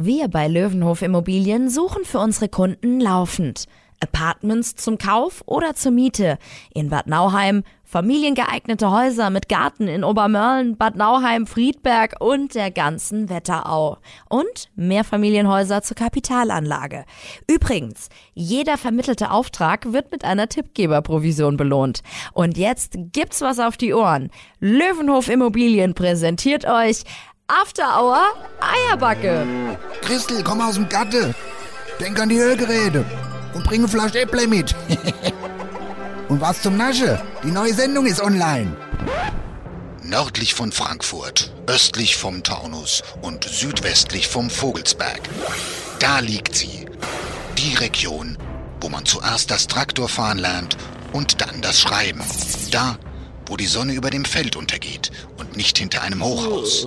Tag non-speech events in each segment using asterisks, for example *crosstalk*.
Wir bei Löwenhof Immobilien suchen für unsere Kunden laufend. Apartments zum Kauf oder zur Miete. In Bad Nauheim, familiengeeignete Häuser mit Garten in Obermörlen, Bad Nauheim, Friedberg und der ganzen Wetterau. Und Mehrfamilienhäuser zur Kapitalanlage. Übrigens, jeder vermittelte Auftrag wird mit einer Tippgeberprovision belohnt. Und jetzt gibt's was auf die Ohren. Löwenhof Immobilien präsentiert euch After Hour Eierbacke. Christel, komm aus dem Gatte. Denk an die Ölgeräte. Und bring eine Flasche Äpple mit. *laughs* und was zum Nasche? Die neue Sendung ist online. Nördlich von Frankfurt, östlich vom Taunus und südwestlich vom Vogelsberg. Da liegt sie. Die Region, wo man zuerst das Traktorfahren lernt und dann das Schreiben. Da, wo die Sonne über dem Feld untergeht und nicht hinter einem Hochhaus.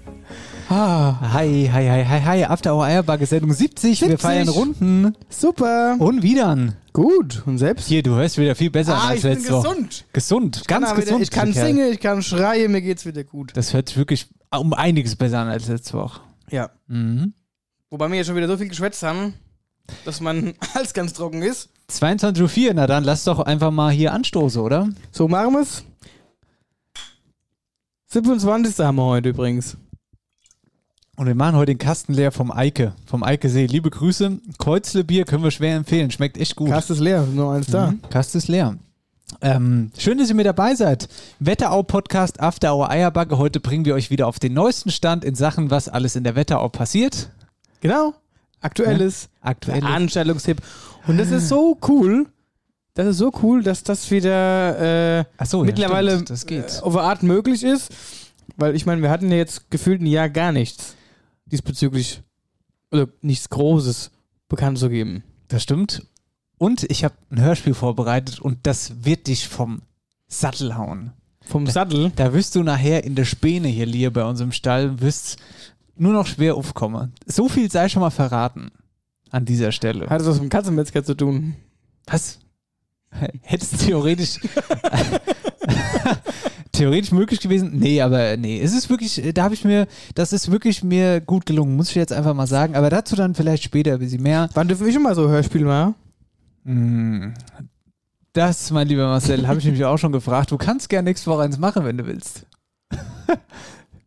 Ah, Hi, hi, hi, hi, hi. After Hour Eierbacke Sendung 70. Wir 70. feiern Runden. super. Und wieder. Gut. Und selbst? Hier, du hörst wieder viel besser Ah, als ich bin letzte Woche. gesund. Gesund. Ganz Kann wieder, gesund. ich kann Kerl. singen, ich kann schreien, mir geht's wieder gut. Das hört sich wirklich um einiges besser an als letzte Woche. Ja. Mhm. Wobei wir ja schon wieder so viel geschwätzt haben, dass mein *laughs* Hals ganz trocken ist. 22.04 Uhr, na dann lass doch einfach mal hier anstoßen, oder? So machen wir's. 27. haben wir heute übrigens. Und wir machen heute den Kasten leer vom Eike, vom Eike See. Liebe Grüße. Kreuzle Bier können wir schwer empfehlen. Schmeckt echt gut. Kast ist leer, nur eins da. Mhm. Kast ist leer. Ähm, schön, dass ihr mit dabei seid. Wetterau Podcast After Hour Eierbacke. Heute bringen wir euch wieder auf den neuesten Stand in Sachen, was alles in der Wetterau passiert. Genau. Aktuelles. Aktuell. Veranstaltungstipp. Und das ist so cool. Das ist so cool, dass das wieder äh, Achso, mittlerweile ja, stimmt, das geht. äh, auf eine Art möglich ist. Weil ich meine, wir hatten ja jetzt gefühlt ein Jahr gar nichts diesbezüglich, oder nichts Großes bekannt zu geben. Das stimmt. Und ich habe ein Hörspiel vorbereitet und das wird dich vom Sattel hauen. Vom Sattel. Da wirst du nachher in der Späne hier, Lier, bei uns im Stall, wirst nur noch schwer aufkommen. So viel sei schon mal verraten an dieser Stelle. Hat es was mit dem Katzenmetzger zu tun? Was? Hättest theoretisch *laughs* theoretisch möglich gewesen? Nee, aber nee, es ist wirklich, da habe ich mir, das ist wirklich mir gut gelungen, muss ich jetzt einfach mal sagen. Aber dazu dann vielleicht später ein bisschen mehr. Wann dürfen wir schon mal so Hörspiel machen? Hm, Das, mein lieber Marcel, habe ich nämlich auch schon gefragt. Du kannst gerne nächste Woche eins machen, wenn du willst. *laughs*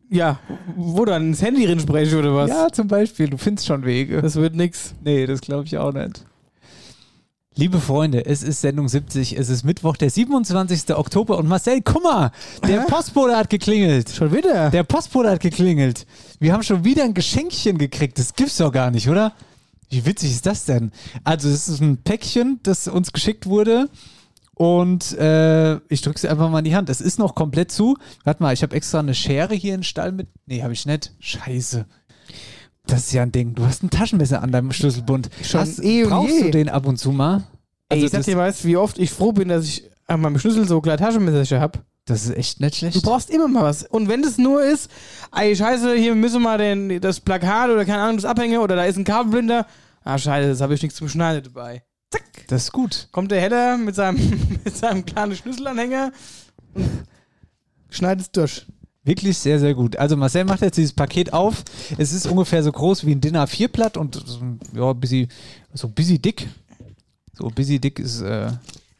Ja, wo dann? Ins Handy drin spreche oder was? Ja, zum Beispiel. Du findest schon Wege. Das wird nix. Nee, das glaube ich auch nicht. Liebe Freunde, es ist Sendung 70, es ist Mittwoch, der 27. Oktober und Marcel, guck mal, der? Postbote hat geklingelt. Schon wieder? Der Postbote hat geklingelt. Wir haben schon wieder ein Geschenkchen gekriegt. Das gibt's doch gar nicht, oder? Wie witzig ist das denn? Also, es ist ein Päckchen, das uns geschickt wurde. Und äh, ich drücke es einfach mal in die Hand. Es ist noch komplett zu. Warte mal, ich habe extra eine Schere hier in den Stall mit. Nee, habe ich nicht. Scheiße. Das ist ja ein Ding. Du hast ein Taschenmesser an deinem Schlüsselbund. Schon hast, eh brauchst je. du den ab und zu mal? Ey, Also ich sag das, dir, weißt wie oft ich froh bin, dass ich an meinem Schlüssel so kleine Taschenmesser habe. das ist echt nicht schlecht. Du brauchst immer mal was. Und wenn das nur ist, ey, scheiße, hier müssen wir den, das Plakat oder keine Ahnung, das Abhänge oder da ist ein Kabelbinder. Ah, scheiße, das habe ich nichts zum Schneiden dabei. Zack. das ist gut. Kommt der Heller mit seinem, *laughs* mit seinem kleinen Schlüsselanhänger und schneidet es durch. Wirklich sehr, sehr gut. Also Marcel macht jetzt dieses Paket auf. Es ist ungefähr so groß wie ein Dinner 4 Blatt und so, ja, busy, so busy dick. So busy dick ist, äh,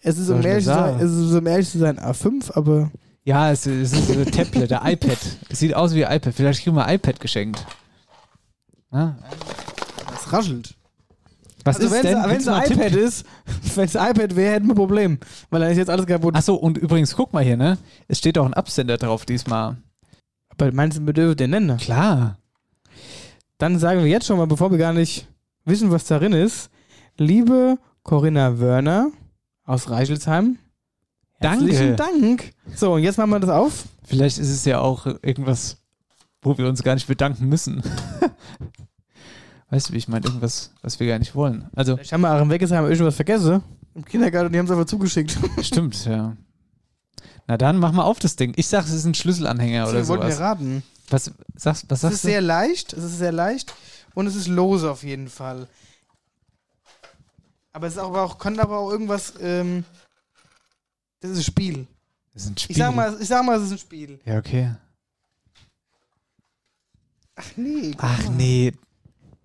Es ist, um ich ehrlich, zu sein, es ist um ehrlich zu sein A5, aber ja, es, es ist ein Tablet, der iPad. Es sieht aus wie ein iPad. Vielleicht kriegen wir ein iPad geschenkt. Ja? es raschelt. Was Also ist wenn denn? es Willst ein iPad Tipp? ist, *laughs* wenn es ein iPad wäre, hätten wir ein Problem. Weil dann ist jetzt alles kaputt. Achso, und übrigens, guck mal hier, ne? Es steht auch ein Absender drauf diesmal. Aber meinst du, wir dürfen den nennen? Klar. Dann sagen wir jetzt schon mal, bevor wir gar nicht wissen, was darin ist. Liebe Corinna Wörner aus Reichelsheim. Danke. Herzlichen Dank. So, und jetzt machen wir das auf. Vielleicht ist es ja auch irgendwas, wo wir uns gar nicht bedanken müssen. *laughs* weißt du, wie ich meine? Irgendwas, was wir gar nicht wollen. Also, Ich habe mal auch im Weggesheim irgendwas vergessen. Im Kindergarten, die haben es einfach zugeschickt. Stimmt, ja. Na dann, mach mal auf das Ding. Ich sag, es ist ein Schlüsselanhänger oder Sie wollten sowas. ja raten. Was sagst, was Es sagst ist du? sehr leicht, es ist sehr leicht und es ist lose auf jeden Fall. Aber es ist aber auch, kann aber auch irgendwas, ähm, das ist ein Spiel. das ist ein Spiel. Ich sag mal, ich sag mal, es ist ein Spiel. Ja, okay. Ach nee. Ach nee.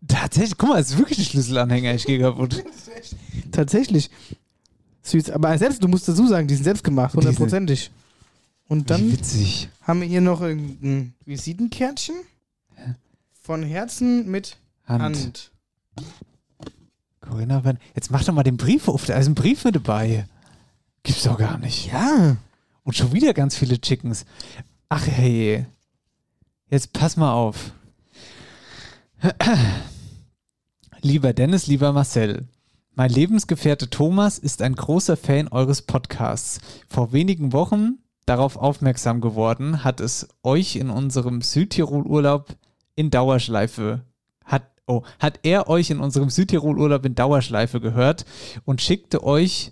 Tatsächlich, guck mal, es ist wirklich ein Schlüsselanhänger. Ich gehe kaputt. *laughs* Tatsächlich. Süß, aber selbst, du musst dazu sagen, die sind selbst gemacht, hundertprozentig. Und dann witzig. haben wir hier noch ein Visitenkärtchen von Herzen mit Hand. Hand. Corinna, jetzt mach doch mal den Brief auf. Da ist ein Brief mit dabei. Gibt's doch gar nicht. Ja. Und schon wieder ganz viele Chickens. Ach hey. Jetzt pass mal auf. *clears throat* Lieber Dennis, lieber Marcel. Mein Lebensgefährte Thomas ist ein großer Fan eures Podcasts. Vor wenigen Wochen darauf aufmerksam geworden, hat es euch in unserem Südtirol-Urlaub in Dauerschleife hat oh, hat er euch in unserem Südtirol-Urlaub in Dauerschleife gehört und schickte euch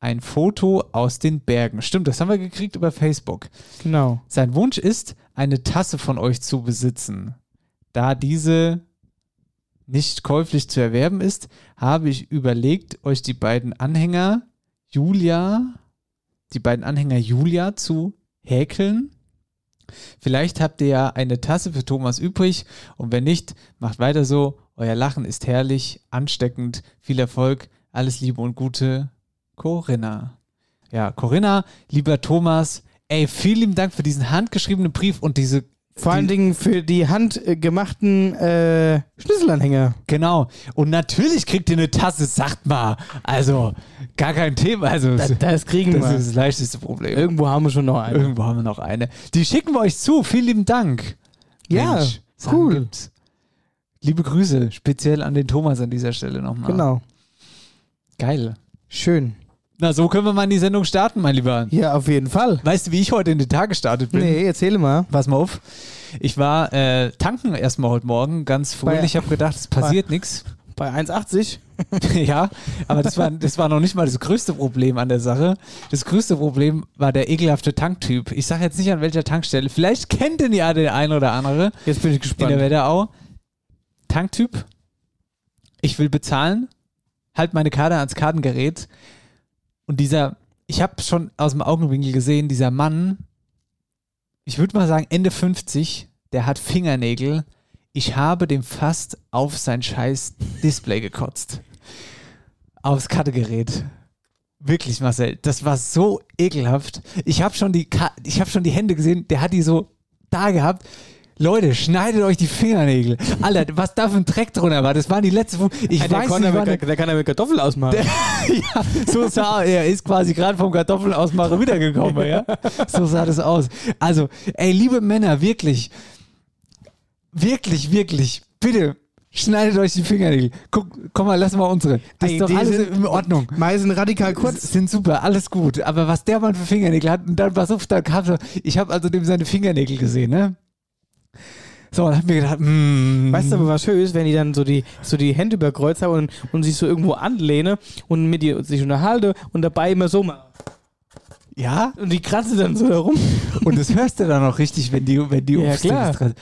ein Foto aus den Bergen. Stimmt, das haben wir gekriegt über Facebook. Genau. Sein Wunsch ist, eine Tasse von euch zu besitzen. Da diese nicht käuflich zu erwerben ist, habe ich überlegt, euch die beiden Anhänger Julia, die beiden Anhänger Julia zu häkeln. Vielleicht habt ihr ja eine Tasse für Thomas übrig und wenn nicht, macht weiter so. Euer Lachen ist herrlich, ansteckend, viel Erfolg, alles Liebe und Gute, Corinna. Ja, Corinna, lieber Thomas, ey, vielen lieben Dank für diesen handgeschriebenen Brief und diese Vor allen Dingen für die handgemachten äh, Schlüsselanhänger. Genau. Und natürlich kriegt ihr eine Tasse, sagt mal. Also, gar kein Thema. Also, Das, das kriegen das wir. ist das leichteste Problem. Irgendwo haben wir schon noch einen. Irgendwo haben wir noch eine. Die schicken wir euch zu. Vielen lieben Dank. Ja, Sachen cool. gibt's. Liebe Grüße, speziell an den Thomas an dieser Stelle nochmal. Genau. Geil. Schön. Na, so können wir mal in die Sendung starten, mein Lieber. Ja, auf jeden Fall. Weißt du, wie ich heute in den Tag gestartet bin? Nee, erzähle mal. Pass mal auf. Ich war äh, tanken erstmal heute Morgen, ganz fröhlich. Ich habe gedacht, es passiert nichts. Bei 1,80. *laughs* ja, aber das war, das war noch nicht mal das größte Problem an der Sache. Das größte Problem war der ekelhafte Tanktyp. Ich sage jetzt nicht an welcher Tankstelle. Vielleicht kennt den ja der ein oder andere Jetzt bin ich in der gespannt. Wetterau. Tanktyp. Ich will bezahlen. Halt meine Karte ans Kartengerät. Und dieser, ich habe schon aus dem Augenwinkel gesehen, dieser Mann, ich würde mal sagen Ende 50, der hat Fingernägel. Ich habe dem fast auf sein scheiß Display gekotzt. Aufs Kartegerät. Wirklich, Marcel, das war so ekelhaft. Ich habe schon habe schon die Hände gesehen. Der hat die so da gehabt. Leute, schneidet euch die Fingernägel. Alter, was da für ein Dreck drunter war, das waren die letzten. Ich der, weiß kann nicht, mit, der kann ja mit Kartoffel ausmachen. *laughs* ja, so sah er. ist quasi gerade vom Kartoffelausmacher wiedergekommen, ja. So sah das aus. Also, ey, liebe Männer, wirklich, wirklich, wirklich, bitte. Schneidet euch die Fingernägel. Guck, komm mal, lass mal unsere. Das ist doch die alles sind- in Ordnung. Meisen radikal Kurz kurz. sind super, alles gut. Aber was der Mann für Fingernägel hat, und dann pass auf, da kam so, ich habe also dem seine Fingernägel gesehen, ne? So, und hab mir gedacht, mm, Weißt du aber, was schön ist, wenn die dann so die, so die Hände über Kreuz haben und, und sich so irgendwo anlehne und mit dir sich unterhalte und dabei immer so machen. ja? Und die kratzen dann so herum. *laughs* Und das hörst du dann auch richtig, wenn die, wenn die Ja, klar. Dran-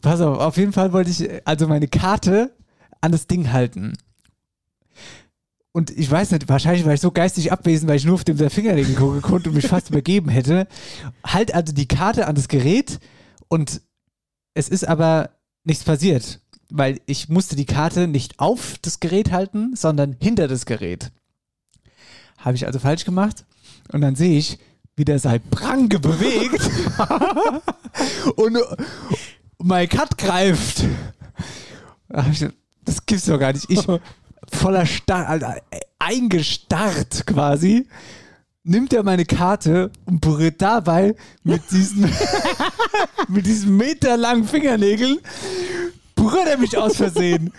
Pass auf, auf jeden Fall wollte ich also meine Karte an das Ding halten. Und ich weiß nicht, wahrscheinlich war ich so geistig abwesend, weil ich nur auf dem Fingernägel gucken konnte und mich fast übergeben hätte. Halt also die Karte an das Gerät und es ist aber nichts passiert, weil ich musste die Karte nicht auf das Gerät halten, sondern hinter das Gerät. Habe ich also falsch gemacht und dann sehe ich, wie der sein Pranke bewegt *laughs* und mein Cut greift. Das gibt's doch gar nicht. Ich *laughs* voller Star Alter, eingestarrt quasi, nimmt er meine Karte und berührt dabei mit diesen, *laughs* mit diesen meterlangen Fingernägeln, berührt er mich aus Versehen.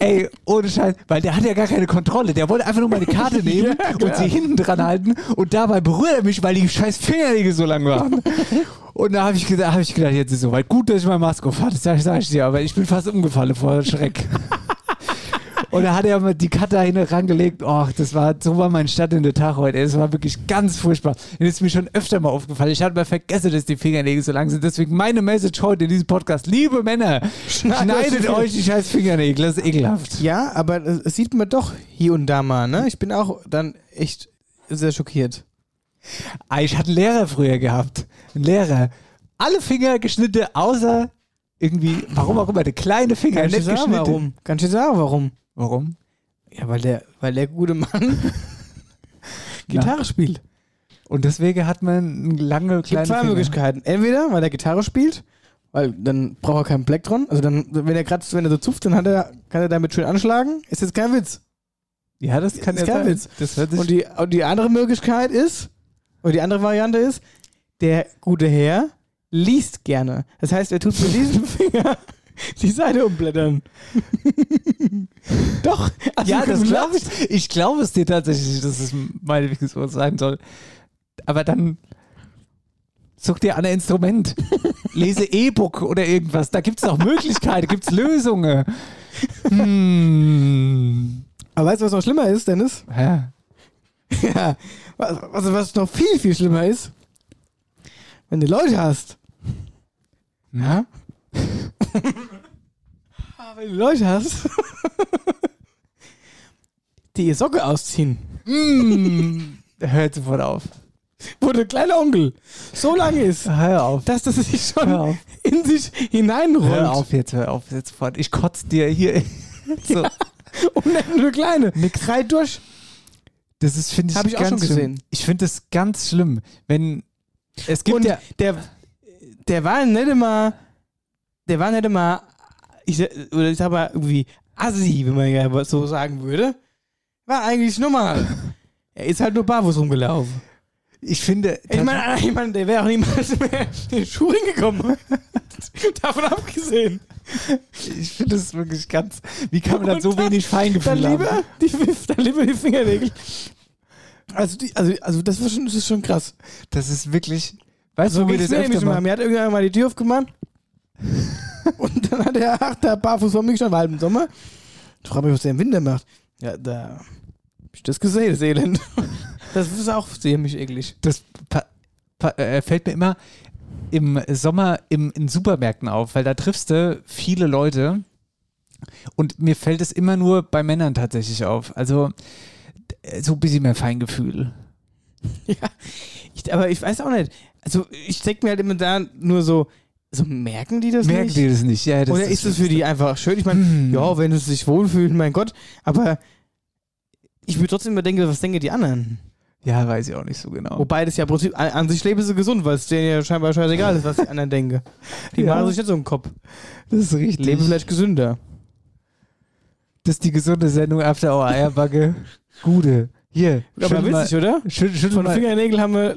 Ey, ohne Scheiß, weil der hat ja gar keine Kontrolle. Der wollte einfach nur meine Karte *laughs* nehmen und sie hinten dran halten und dabei berührt er mich, weil die scheiß Fingernägel so lang waren. Und da habe ich, gedacht- hab ich gedacht, jetzt ist es soweit. Gut, dass ich meine Maske auf hatte, das sag sag ich dir, aber ich bin fast umgefallen vor Schreck. Und da hat er mal die Karte hin rangelegt. Och, das war, so war mein Start in der Tag heute. Es war wirklich ganz furchtbar. Und das ist mir schon öfter mal aufgefallen. Ich hatte mal vergessen, dass die Fingernägel so lang sind. Deswegen meine Message heute in diesem Podcast. Liebe Männer, schneidet euch die scheiß Fingernägel. Das ist ekelhaft. Ja, aber es sieht man doch hier und da mal, ne? Ich bin auch dann echt sehr schockiert. Ah, Ich hatte einen Lehrer früher gehabt. Einen Lehrer. Alle Finger geschnitten, außer irgendwie, warum auch immer, der kleine Finger Kann ich dir sagen, geschnitten. warum? Kann ich dir sagen, warum? Warum? Ja, weil der, weil der gute Mann *laughs* Gitarre spielt. Und deswegen hat man lange Es gibt kleine zwei Finger. Möglichkeiten. Entweder, weil er Gitarre spielt, weil dann braucht er keinen Plektron. Also dann, wenn er gerade, wenn er so zupft, dann hat er, kann er damit schön anschlagen. Ist jetzt kein Witz. Ja, das kann Ist ja kein sein. Witz. Das hört sich Und die, und die andere Möglichkeit ist, oder die andere Variante ist, der gute Herr liest gerne. Das heißt, er tut mit diesem *laughs* Finger *laughs* die Seite umblättern. *laughs* Doch. Also Ja, das glaube ich. Ich glaube es dir tatsächlich, dass es meine Figur sein soll. Aber dann such dir an ein Instrument. Lese E-Book oder irgendwas. Da gibt es auch Möglichkeiten, gibt es Lösungen. Hm. Aber weißt du, was noch schlimmer ist, Dennis? Ja. *laughs* Ja. Was, was, was noch viel, viel schlimmer ist, wenn du Leute hast. Ja? Ah, wenn du Leute hast, die ihr Socke ausziehen. Hm. Hört sofort auf. wo der kleine Onkel so lang ist, Hör auf. dass das sich schon in sich hineinrollt. Hör auf jetzt, hör auf jetzt sofort. Ich kotze dir hier. *laughs* So. Und nicht nur der kleine. Nix. Reit durch. Das ist, finde ich, Hab ich auch ganz schon schlimm. gesehen. Ich finde das ganz schlimm, wenn es gibt Und ja der, der war nicht immer, der war nicht immer, ich, oder ich sag mal irgendwie assi, wenn man ja so sagen würde. War eigentlich normal. er ist halt nur barfuß rumgelaufen. ich finde Ich meine, ich mein, der wäre auch niemals mehr in den Schuh hingekommen. *laughs* Davon abgesehen. ich finde das wirklich ganz wie kann man dann Und so wenig Feingefühl haben? lieber die, dann lieber die Fingernägel. Also, die, also, also das, war schon, das ist schon krass. Das ist wirklich weißt du, wir geht's das öfter machen? Mir hat irgendwann mal die Tür aufgemacht. *laughs* und dann hat er ach, da barfuß vor mir gestanden, war halt im Sommer. Ich frage mich, was der im Winter macht. Ja, da hab ich das gesehen, das Elend. *laughs* Das ist auch ziemlich eklig. Das äh, fällt mir immer im Sommer im, in Supermärkten auf, weil da triffst du viele Leute und mir fällt es immer nur bei Männern tatsächlich auf. Also so ein bisschen mehr Feingefühl. *laughs* Ja, ich, aber ich weiß auch nicht. Also ich denke mir halt immer da nur so, so merken die das Merken nicht? die das nicht? Ja, das Oder ist das für die einfach schön? Ich meine, Hm. ja, wenn sie sich wohlfühlen, mein Gott. Aber ich würde trotzdem immer denken, was denken die anderen? Ja, weiß ich auch nicht so genau. Wobei das ja im Prinzip an, an sich leben sie gesund, weil es denen ja scheinbar scheißegal ist, was die anderen denken. *laughs* Die Ja. machen sich nicht so im Kopf. Das ist richtig. Leben vielleicht gesünder. Das ist die gesunde Sendung After Our Eierbacke. *laughs* Gute. Hier. Aber schüttel mal- witzig, oder? Schüttel, schüttel Von mal. Fingernägel haben wir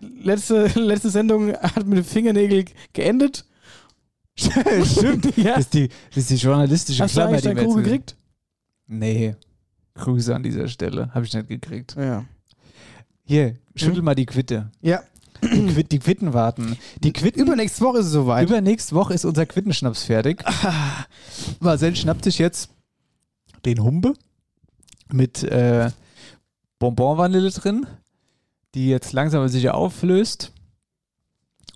letzte, *laughs* letzte Sendung hat mit dem Fingernägel geendet. *laughs* Stimmt. ja. Das ist die, das ist die journalistische Hast du Klammer, eigentlich die wir jetzt- gekriegt? Nee. Grüße an dieser Stelle. Habe ich nicht gekriegt. Ja. Hier, schüttel mal die Quitte. Ja. Die, Quit, die Quitten warten. Die Quitten. Übernächste Woche ist es soweit. Übernächste Woche ist unser Quittenschnaps fertig. *laughs* Marcel schnappt sich jetzt den Humbe mit äh, Bonbonvanille drin, die jetzt langsam aber sicher auflöst.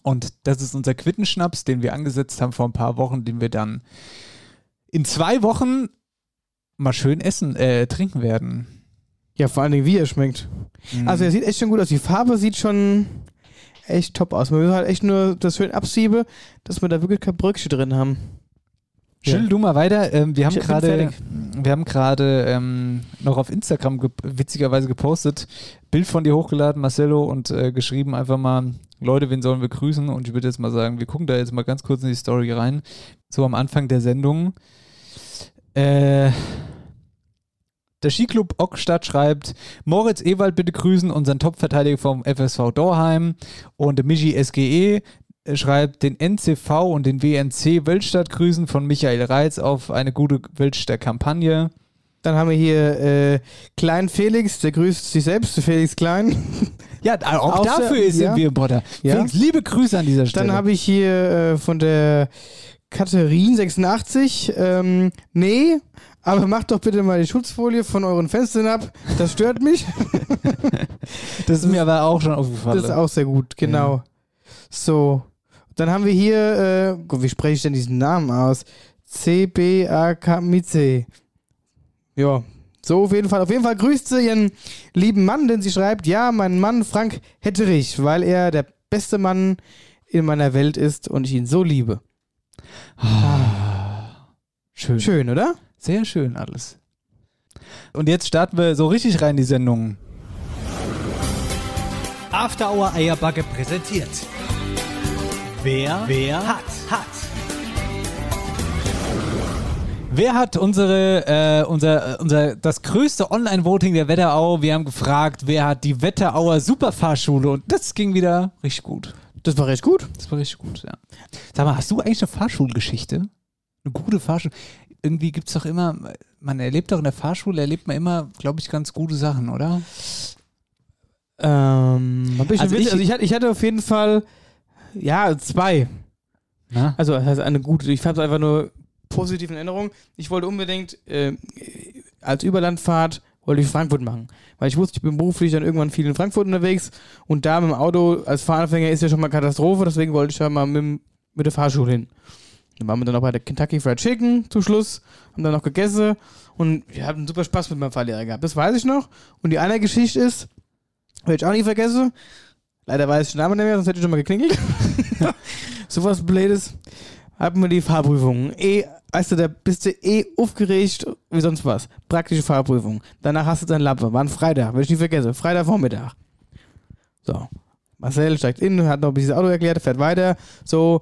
Und das ist unser Quittenschnaps, den wir angesetzt haben vor ein paar Wochen, den wir dann in zwei Wochen mal schön essen, äh, trinken werden. ja, vor allen Dingen, wie er schmeckt. Mhm. Also, er sieht echt schon gut aus. Die Farbe sieht schon echt top aus. Man will halt echt nur das schön absiebe, dass wir da wirklich kein Bröckchen drin haben. Schüttel du mal weiter. Ähm, wir haben gerade, wir haben gerade ähm, noch auf Instagram ge witzigerweise gepostet, Bild von dir hochgeladen, Marcello, und äh, geschrieben einfach mal, Leute, wen sollen wir grüßen? Und ich würde jetzt mal sagen, wir gucken da jetzt mal ganz kurz in die Story rein. So am Anfang der Sendung. Äh, der Skiclub Ockstadt schreibt, Moritz Ewald bitte grüßen, unseren Topverteidiger vom FSV Dorheim und Michi SGE schreibt den NCV und den WNC Wölstadt grüßen von Michael Reitz auf eine gute Wölster Kampagne. Dann haben wir hier äh, Klein Felix, der grüßt sich selbst, Felix Klein. *laughs* Ja, auch Auf dafür der- ist ja. wir Potter. Ja. Felix, liebe Grüße an dieser Stelle. Dann habe ich hier äh, von der Katharin86, ähm, nee, aber macht doch bitte mal die Schutzfolie von euren Fenstern ab. Das stört mich. *laughs* Das ist mir aber auch schon aufgefallen. Das ist auch sehr gut, genau. So. Dann haben wir hier, äh, Gott, wie spreche ich denn diesen Namen aus? C-B-A-K mit C. Ja, so auf jeden Fall. Auf jeden Fall grüßt sie ihren lieben Mann, denn sie schreibt, ja, mein Mann Frank Hetterich, weil er der beste Mann in meiner Welt ist und ich ihn so liebe. schön. Schön, oder? Sehr schön alles. Und jetzt starten wir so richtig rein in die Sendung. After Hour Eierbacke präsentiert. Wer, wer hat, hat. Wer hat unsere, äh, unser, äh, unser, das größte Online-Voting der Wetterau? Wir haben gefragt, wer hat die Wetterauer Superfahrschule? Und das ging wieder richtig gut. Das war recht gut. Das war richtig gut, ja. Sag mal, hast du eigentlich eine Fahrschulgeschichte? Eine gute Fahrschule? Irgendwie gibt es doch immer, man erlebt doch in der Fahrschule, erlebt man immer, glaube ich, ganz gute Sachen, oder? Ähm, Also ich- also ich, hatte, ich hatte auf jeden Fall, ja, zwei. Na? Also, das heißt eine gute. Ich habe einfach nur positive Erinnerungen. Ich wollte unbedingt äh, als Überlandfahrt wollte ich Frankfurt machen. Weil ich wusste, ich bin beruflich dann irgendwann viel in Frankfurt unterwegs und da mit dem Auto als Fahranfänger ist ja schon mal Katastrophe, deswegen wollte ich da mal mit, mit der Fahrschule hin. Dann waren wir dann auch bei der Kentucky Fried Chicken zum Schluss, haben dann noch gegessen und wir hatten super Spaß mit meinem Fahrlehrer gehabt. Das weiß ich noch. Und die andere Geschichte ist, werde ich auch nie vergessen, leider weiß ich den Namen nicht mehr, sonst hätte ich schon mal geklingelt. *laughs* Sowas Blödes. Hatten wir die Fahrprüfung. Eh, weißt du, da bist du eh aufgeregt wie sonst was. Praktische Fahrprüfung. Danach hast du dein Lappe. War ein Freitag, will ich nie vergessen. Freitagvormittag. So. Marcel steigt in, hat noch ein bisschen das Auto erklärt, fährt weiter. So.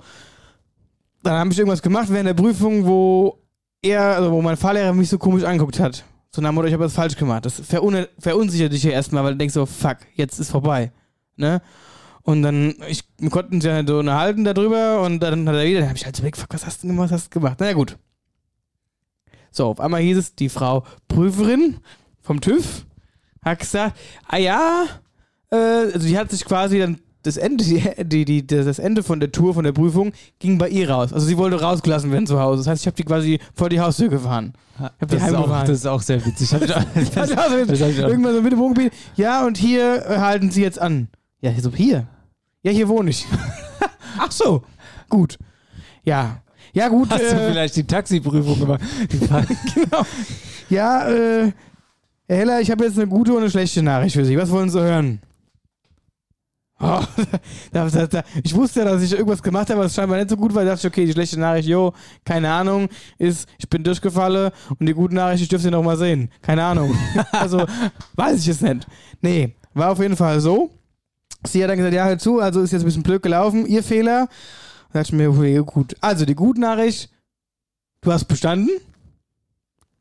Dann habe ich irgendwas gemacht während der Prüfung, wo er, also wo mein Fahrlehrer mich so komisch angeguckt hat. So nach dem Motto, ich habe was falsch gemacht. Das verun verunsichert dich ja erstmal, weil du denkst so, fuck, jetzt ist vorbei. Ne? Und dann, ich, wir konnten uns ja so unterhalten darüber und dann hat er wieder, dann habe ich halt so weg, fuck, was hast du gemacht, was hast du gemacht? Naja, gut. So, auf einmal hieß es, die Frau Prüferin vom TÜV hat gesagt, ah ja, äh, also die hat sich quasi dann das Ende, die, die, das Ende von der Tour, von der Prüfung, ging bei ihr raus. Also sie wollte rausgelassen werden zu Hause. Das heißt, ich habe die quasi vor die Haustür gefahren. hab die Das ist, auch, das ist auch sehr witzig. *laughs* Das, das das. Irgendwann so mit dem Wohngebiet. Ja, und hier äh, halten Sie jetzt an. Ja, so hier. Ja, hier wohne ich. *laughs* Ach so. Gut. Ja. Ja, gut. Hast du äh, vielleicht die Taxiprüfung gemacht? *laughs* Genau. Ja, äh, Herr Heller, ich habe jetzt eine gute und eine schlechte Nachricht für Sie. Was wollen Sie hören? *laughs* Oh, da, da, da, ich wusste ja, dass ich irgendwas gemacht habe, was scheinbar nicht so gut war. Da dachte ich, okay, die schlechte Nachricht, jo, keine Ahnung, ist, ich bin durchgefallen und die gute Nachricht, ich dürfte sie noch mal sehen. Keine Ahnung. also, weiß ich es nicht. Nee, war auf jeden Fall so. Sie hat dann gesagt, ja, hör zu, also ist jetzt ein bisschen blöd gelaufen, ihr Fehler. Da dachte ich mir, okay, gut. Also, die gute Nachricht, du hast bestanden.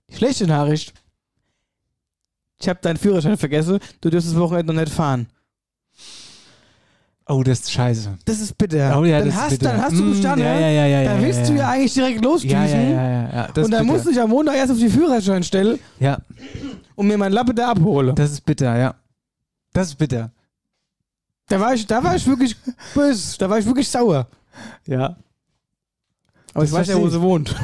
Die schlechte Nachricht, ich habe deinen Führerschein vergessen, du dürftest das Wochenende noch nicht fahren. Oh, das ist scheiße. Das ist bitter. Oh ja, dann, das hast, ist bitter. dann hast du Mm, bestanden. Ja, ne? ja, ja, ja. Dann ja, willst ja, du ja. ja eigentlich direkt losdüsen. Ja, ja, ja, ja, ja. Und dann bitter. musst du dich am Montag erst auf die Führerscheinstelle Ja, und mir meinen Lappe da abhole. das ist bitter, ja. Das ist bitter. Da war ich, da war ich wirklich böse. Da war ich wirklich sauer. Ja. Aber ich Das weiß ja, wo sie wohnt.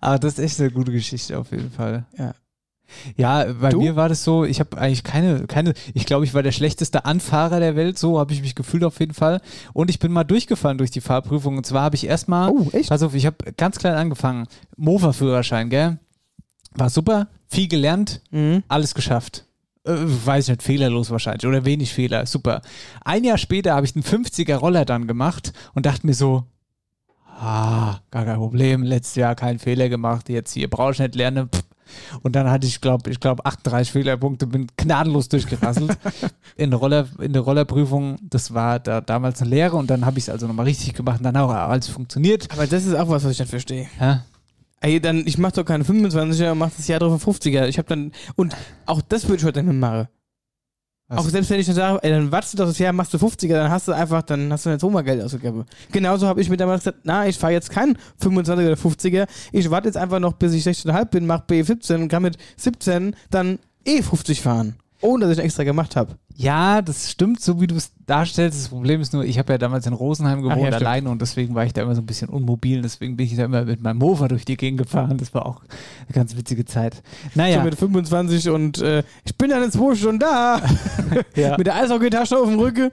Aber *laughs* das ist echt eine gute Geschichte auf jeden Fall. Ja. Ja, bei Du? mir war das so, ich habe eigentlich keine, keine, ich glaube, ich war der schlechteste Anfahrer der Welt, so habe ich mich gefühlt auf jeden Fall. Und ich bin mal durchgefallen durch die Fahrprüfung. Und zwar habe ich erstmal, Oh, echt? pass auf, ich habe ganz klein angefangen. Mofa-Führerschein, gell? War super, viel gelernt, Mhm. alles geschafft. Äh, weiß nicht, fehlerlos wahrscheinlich oder wenig Fehler, super. Ein Jahr später habe ich einen 50er Roller dann gemacht und dachte mir so, ah, gar kein Problem, letztes Jahr keinen Fehler gemacht, jetzt hier brauche ich nicht lernen. Pff. Und dann hatte ich, glaube ich, glaube 38 Fehlerpunkte, bin gnadenlos durchgerasselt *laughs* in der, Roller, in der Rollerprüfung. Das war da damals eine Lehre und dann habe ich es also nochmal richtig gemacht und dann auch alles funktioniert. Aber das ist auch was, was ich nicht verstehe. Ja, Ey, dann, ich mach doch keine 25er und mach das Jahr drauf auf 50er. Ich hab dann, und auch das würde ich heute nicht mehr machen. Was? Auch selbst wenn ich dann sage, ey, dann wartest du doch das Jahr, machst du 50er, dann hast du einfach, dann hast du nicht so mal Geld ausgegeben. Genauso habe ich mir damals gesagt, na, ich fahre jetzt keinen 25er oder 50er, ich warte jetzt einfach noch, bis ich 16,5 bin, mach B17 und kann mit 17 dann E50 fahren. Ohne dass ich extra gemacht habe. Ja, das stimmt, so wie du es darstellst. Das Problem ist nur, ich habe ja damals in Rosenheim gewohnt, ja, alleine und deswegen war ich da immer so ein bisschen unmobil. Deswegen bin ich da immer mit meinem Mofa durch die Gegend gefahren. Das war auch eine ganz witzige Zeit. Naja, So mit 25 und äh, ich bin dann in zwei Stunden da. *laughs* *laughs* ja. mit der Eishockeytasche auf dem Rücken.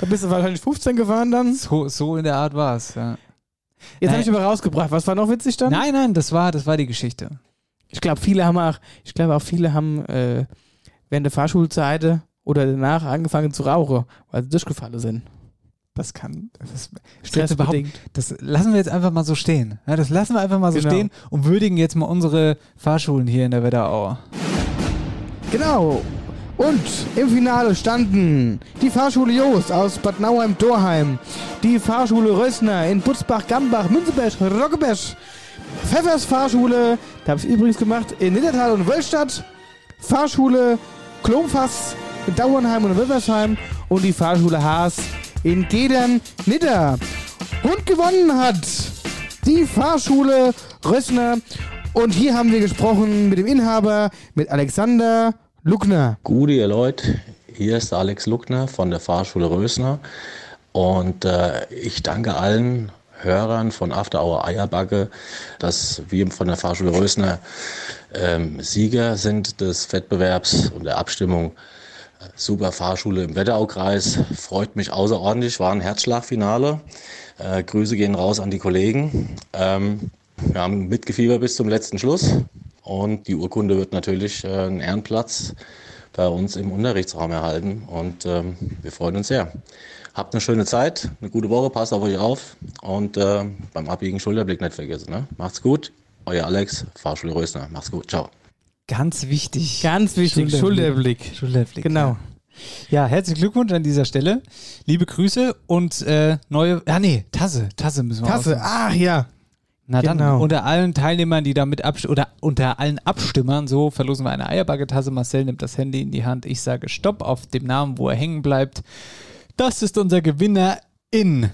Da bist du wahrscheinlich 15 gefahren dann. so, so in der Art war es. Ja. Jetzt habe ich aber rausgebracht. Was war noch witzig dann? Nein, nein, das war, das war die Geschichte. Ich glaube, viele haben auch, ich glaube auch viele haben äh, während der Fahrschulzeit oder danach angefangen zu rauchen, weil sie durchgefallen sind. Das kann, das stellt überhaupt, Stressbedingt. das lassen wir jetzt einfach mal so stehen. Ja, das lassen wir einfach mal so Genau. stehen und würdigen jetzt mal unsere Fahrschulen hier in der Wetterau. Genau. Und im Finale standen die Fahrschule Joost aus Bad Nauheim-Dorheim, die Fahrschule Rössner in Butzbach-Gambach, Münzeberg, Roggeberg, Pfeffers Fahrschule, da habe ich übrigens gemacht, in Niddertal und Wölstadt, Fahrschule Klomfass in Dauernheim und Wilmersheim und die Fahrschule Haas in Gedern, Nidder. Und gewonnen hat die Fahrschule Rössner. Und hier haben wir gesprochen mit dem Inhaber, mit Alexander Luckner. Gute ihr Leute, hier ist Alex Luckner von der Fahrschule Rösner und äh, ich danke allen Hörern von After Hour Eierbacke, dass wir von der Fahrschule Rösner ähm, Sieger sind des Wettbewerbs und der Abstimmung. Äh, Super Fahrschule im Wetteraukreis, freut mich außerordentlich, war ein Herzschlagfinale. Äh, Grüße gehen raus an die Kollegen. Ähm, wir haben mitgefiebert bis zum letzten Schluss und die Urkunde wird natürlich äh, einen Ehrenplatz bei uns im Unterrichtsraum erhalten und ähm, wir freuen uns sehr. Habt eine schöne Zeit, eine gute Woche, passt auf euch auf und äh, beim Abbiegen Schulterblick nicht vergessen. Ne? Macht's gut, euer Alex, Fahrschule Rösner. Macht's gut, ciao. Ganz wichtig. Ganz wichtig, Schulterblick. Schulterblick. Genau. Ja. ja, herzlichen Glückwunsch an dieser Stelle. Liebe Grüße und äh, neue. Ah, nee, Tasse. Tasse müssen wir Tasse, ach ja. Na dann, genau. unter allen Teilnehmern, die damit abstimmen, oder unter allen Abstimmern, so verlosen wir eine Eierbagge-Tasse. Marcel nimmt das Handy in die Hand. Ich sage Stopp auf dem Namen, wo er hängen bleibt. Das ist unser Gewinner in.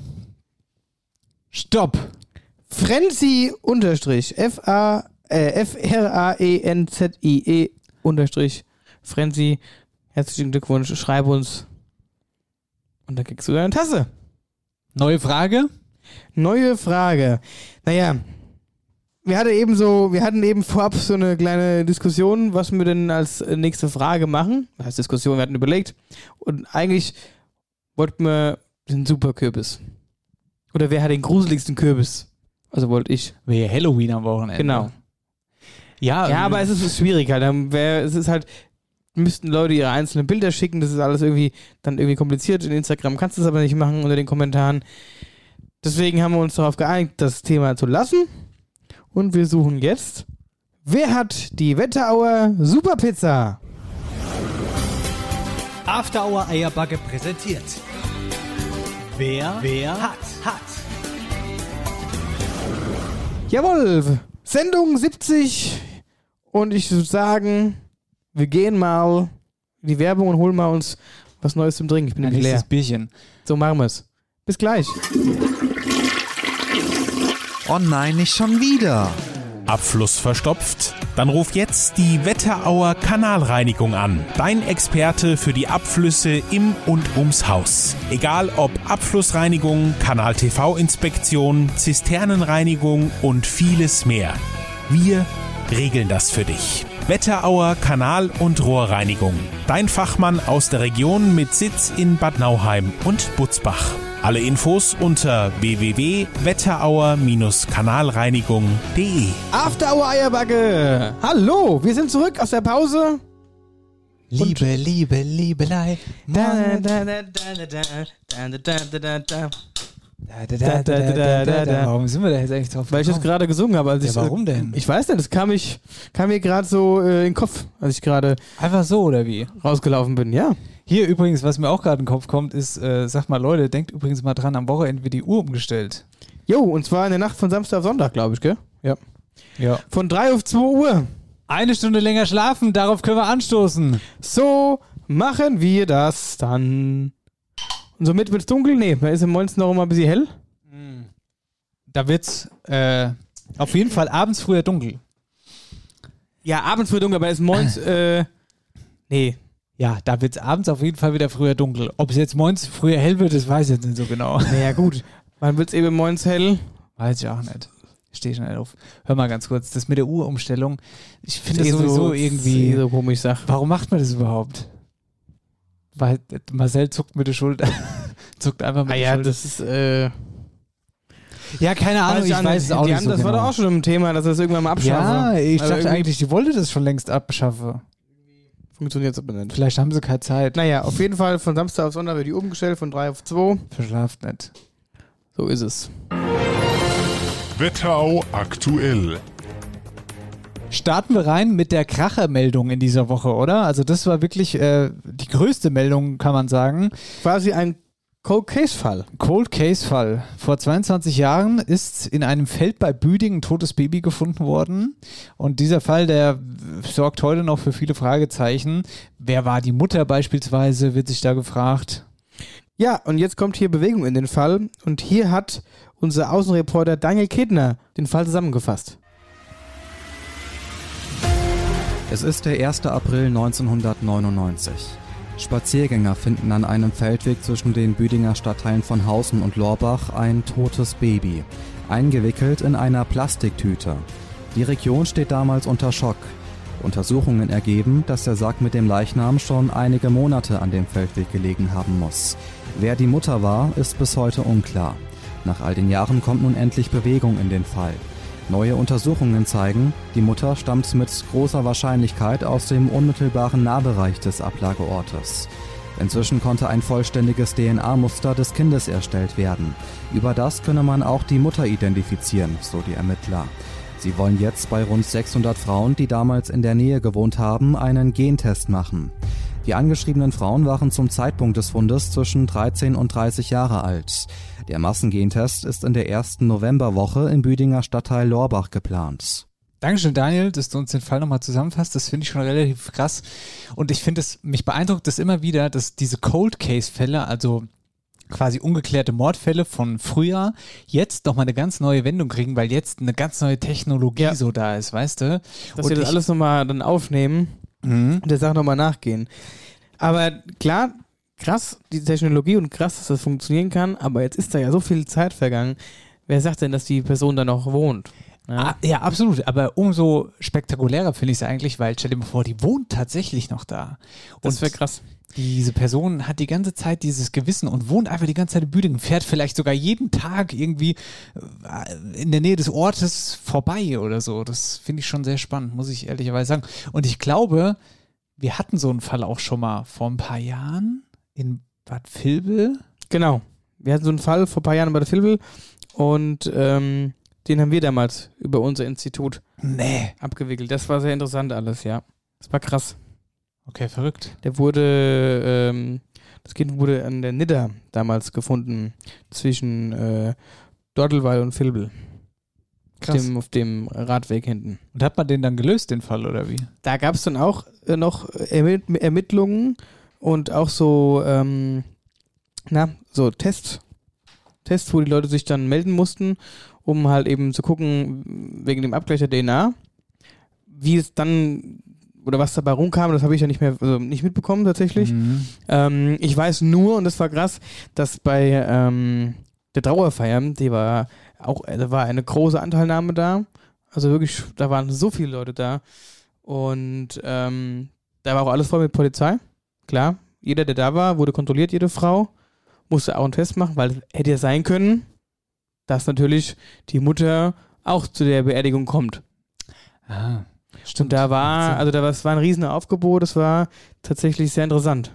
Stopp. Frenzy unterstrich F-A, äh, F-R-A-E-N-Z-I-E unterstrich Frenzy. Herzlichen Glückwunsch, schreib uns. Und dann kriegst du deine Tasse. Neue Frage. Neue Frage. Naja, wir hatten eben so, wir hatten eben vorab so eine kleine Diskussion, was wir denn als nächste Frage machen. Das heißt Diskussion, wir hatten überlegt. Und eigentlich wollten wir den Superkürbis. Oder wer hat den gruseligsten Kürbis? Also wollte ich. Wäre Halloween am Wochenende. Genau. Ja, Ja, aber es ist schwierig halt. Dann wär, es ist halt, müssten Leute ihre einzelnen Bilder schicken. Das ist alles irgendwie dann irgendwie kompliziert. In Instagram kannst du es aber nicht machen unter den Kommentaren. Deswegen haben wir uns darauf geeinigt, das Thema zu lassen. Und wir suchen jetzt, wer hat die Wetterauer Superpizza? After Hour Eierbacke präsentiert. Wer, wer hat, hat. Jawohl, Sendung 70. Und ich würde sagen, wir gehen mal in die Werbung und holen mal uns was Neues zum Trinken. Ich bin ein nämlich leer. Bierchen. So machen wir es. Bis gleich. Oh nein, nicht schon wieder. Abfluss verstopft? Dann ruf jetzt die Wetterauer Kanalreinigung an. Dein Experte für die Abflüsse im und ums Haus. Egal ob Abflussreinigung, Kanal-TV-Inspektion, Zisternenreinigung und vieles mehr. Wir regeln das für dich. Wetterauer Kanal- und Rohrreinigung. Dein Fachmann aus der Region mit Sitz in Bad Nauheim und Butzbach. Alle Infos unter www.wetterauer-kanalreinigung.de. After Hour Eierbacke. Hallo, wir sind zurück aus der Pause. Liebe, Liebe, Liebelei. Da, da, da, da, da, da, da, da, da, da. Da, da, da, da, da, da, da. Warum sind wir da jetzt eigentlich drauf Weil ich das gerade gesungen habe. Als Ja, ich, warum denn? Ich weiß nicht, das kam, ich, kam mir gerade so äh, in den Kopf, als ich gerade Einfach so, oder wie? rausgelaufen bin. Ja. Hier übrigens, was mir auch gerade in den Kopf kommt, ist, äh, sag mal Leute, denkt übrigens mal dran, am Wochenende wird die Uhr umgestellt. Jo, und zwar in der Nacht von Samstag auf Sonntag, glaube ich, gell? Ja. Ja. Von 3 auf 2 Uhr. Eine Stunde länger schlafen, darauf können wir anstoßen. So machen wir das dann. Und somit wird es dunkel? Nee, da ist im Monst noch immer ein bisschen hell. Da wird's äh, auf jeden Fall abends früher dunkel. Ja, abends wird dunkel, aber ist morgens, *clears throat* äh, nee. Ja, da wird es abends auf jeden Fall wieder früher dunkel. Ob es jetzt morgens früher hell wird, das weiß ich jetzt nicht so genau. Naja, gut. Wann wird es eben morgens hell? Weiß ich auch nicht. Stehe schon nicht auf. Hör mal ganz kurz, das mit der Uhrumstellung. Ich finde das Eh sowieso so- irgendwie. so komisch Sach. Warum macht man das überhaupt? Weil Marcel zuckt mit der Schulter. *laughs* zuckt einfach mit Ah der ja, Schulter. das ist, äh, ja, keine Ahnung, ich auch weiß es auch die nicht haben, so Das war genau. doch auch schon ein Thema, dass er es irgendwann mal abschaffe. Ja, ich Aber dachte eigentlich, die wollte das schon längst abschaffen. Funktioniert es aber nicht. Vielleicht haben sie keine Zeit. Naja, auf jeden Fall von Samstag auf Sonntag wird die umgestellt, von 3 auf 2. Verschlaft nicht. So ist es. Wetterau aktuell. Starten wir rein mit der Krachermeldung in dieser Woche, oder? Also das war wirklich äh, die größte Meldung, kann man sagen. Quasi ein Cold Case Fall. Cold Case Fall. Vor 22 Jahren ist in einem Feld bei Büdingen ein totes Baby gefunden worden. Und dieser Fall, der sorgt heute noch für viele Fragezeichen. Wer war die Mutter beispielsweise, wird sich da gefragt. Ja, und jetzt kommt hier Bewegung in den Fall. Und hier hat unser Außenreporter Daniel Kedner den Fall zusammengefasst. Es ist der 1. April 1999. Spaziergänger finden an einem Feldweg zwischen den Büdinger Stadtteilen von Hausen und Lorbach ein totes Baby, eingewickelt in einer Plastiktüte. Die Region steht damals unter Schock. Untersuchungen ergeben, dass der Sack mit dem Leichnam schon einige Monate an dem Feldweg gelegen haben muss. Wer die Mutter war, ist bis heute unklar. Nach all den Jahren kommt nun endlich Bewegung in den Fall. Neue Untersuchungen zeigen, die Mutter stammt mit großer Wahrscheinlichkeit aus dem unmittelbaren Nahbereich des Ablageortes. Inzwischen konnte ein vollständiges DNA-Muster des Kindes erstellt werden. Über das könne man auch die Mutter identifizieren, so die Ermittler. Sie wollen jetzt bei rund 600 Frauen, die damals in der Nähe gewohnt haben, einen Gentest machen. Die angeschriebenen Frauen waren zum Zeitpunkt des Fundes zwischen 13 und 30 Jahre alt. Der Massengentest ist in der ersten Novemberwoche im Büdinger Stadtteil Lorbach geplant. Dankeschön, Daniel, dass du uns den Fall nochmal zusammenfasst. Das finde ich schon relativ krass. Und ich finde es, mich beeindruckt das immer wieder, dass diese Cold Case-Fälle, also quasi ungeklärte Mordfälle von früher, jetzt nochmal eine ganz neue Wendung kriegen, weil jetzt eine ganz neue Technologie so da ist, weißt du? Dass Und wir das ich- alles nochmal dann aufnehmen Mhm. der Sache nochmal nachgehen. Aber klar, krass, die Technologie und krass, dass das funktionieren kann, aber jetzt ist da ja so viel Zeit vergangen. Wer sagt denn, dass die Person da noch wohnt? Ah, ja, absolut. Aber umso spektakulärer finde ich es eigentlich, weil stell dir mal vor, die wohnt tatsächlich noch da. Das wäre krass. Diese Person hat die ganze Zeit dieses Gewissen und wohnt einfach die ganze Zeit in Büdingen, fährt vielleicht sogar jeden Tag irgendwie äh, in der Nähe des Ortes vorbei oder so. Das finde ich schon sehr spannend, muss ich ehrlicherweise sagen. Und ich glaube, wir hatten so einen Fall auch schon mal vor ein paar Jahren in Bad Vilbel. Genau. Wir hatten so einen Fall vor ein paar Jahren bei der Filbel und ähm, den haben wir damals über unser Institut Nee. abgewickelt. Das war sehr interessant alles, ja. Das war krass. Okay, verrückt. Der wurde, ähm, das Kind wurde an der Nidda damals gefunden, zwischen äh, Dortelweil und Filbel. Auf Krass. dem, auf dem Radweg hinten. Und hat man den dann gelöst, den Fall, oder wie? Da gab es dann auch äh, noch Ermitt Ermittlungen und auch so, ähm, na, so Tests, Tests, wo die Leute sich dann melden mussten, um halt eben zu gucken, wegen dem Abgleich der DNA, wie es dann oder was dabei rumkam, das habe ich ja nicht mehr also nicht mitbekommen tatsächlich. Mhm. Ähm, ich weiß nur, und das war krass, dass bei ähm, der Trauerfeier, die war auch, da war eine große Anteilnahme da. Also wirklich, da waren so viele Leute da. Und ähm, da war auch alles voll mit Polizei. Klar, jeder, der da war, wurde kontrolliert, jede Frau. Musste auch einen Test machen, weil hätte ja sein können, dass natürlich die Mutter auch zu der Beerdigung kommt. Ah, Und da war, also da war, es war ein riesen Aufgebot, das war tatsächlich sehr interessant.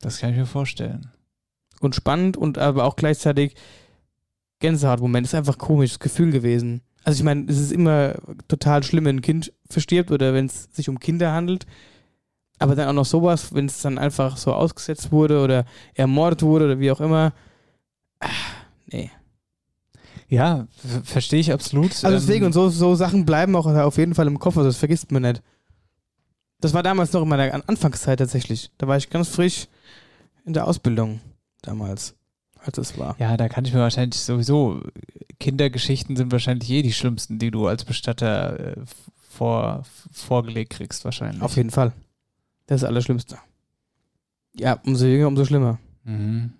Das kann ich mir vorstellen. und spannend und aber auch gleichzeitig Gänsehautmoment. Ist einfach komisches Gefühl gewesen. Also ich meine, es ist immer total schlimm, wenn ein Kind verstirbt oder wenn es sich um Kinder handelt. Aber dann auch noch sowas, wenn es dann einfach so ausgesetzt wurde oder ermordet wurde oder wie auch immer. Ah, nee. Ja, verstehe ich absolut. Also deswegen, Ähm, und so, so Sachen bleiben auch auf jeden Fall im Kopf, also das vergisst man nicht. Das war damals noch in meiner An- Anfangszeit tatsächlich. Da war ich ganz frisch in der Ausbildung damals, als es war. Ja, da kann ich mir wahrscheinlich sowieso, Kindergeschichten sind wahrscheinlich eh die schlimmsten, die du als Bestatter äh, vor, vorgelegt kriegst wahrscheinlich. Auf jeden Fall. Das ist das Allerschlimmste. Ja, umso jünger, umso schlimmer. Mhm.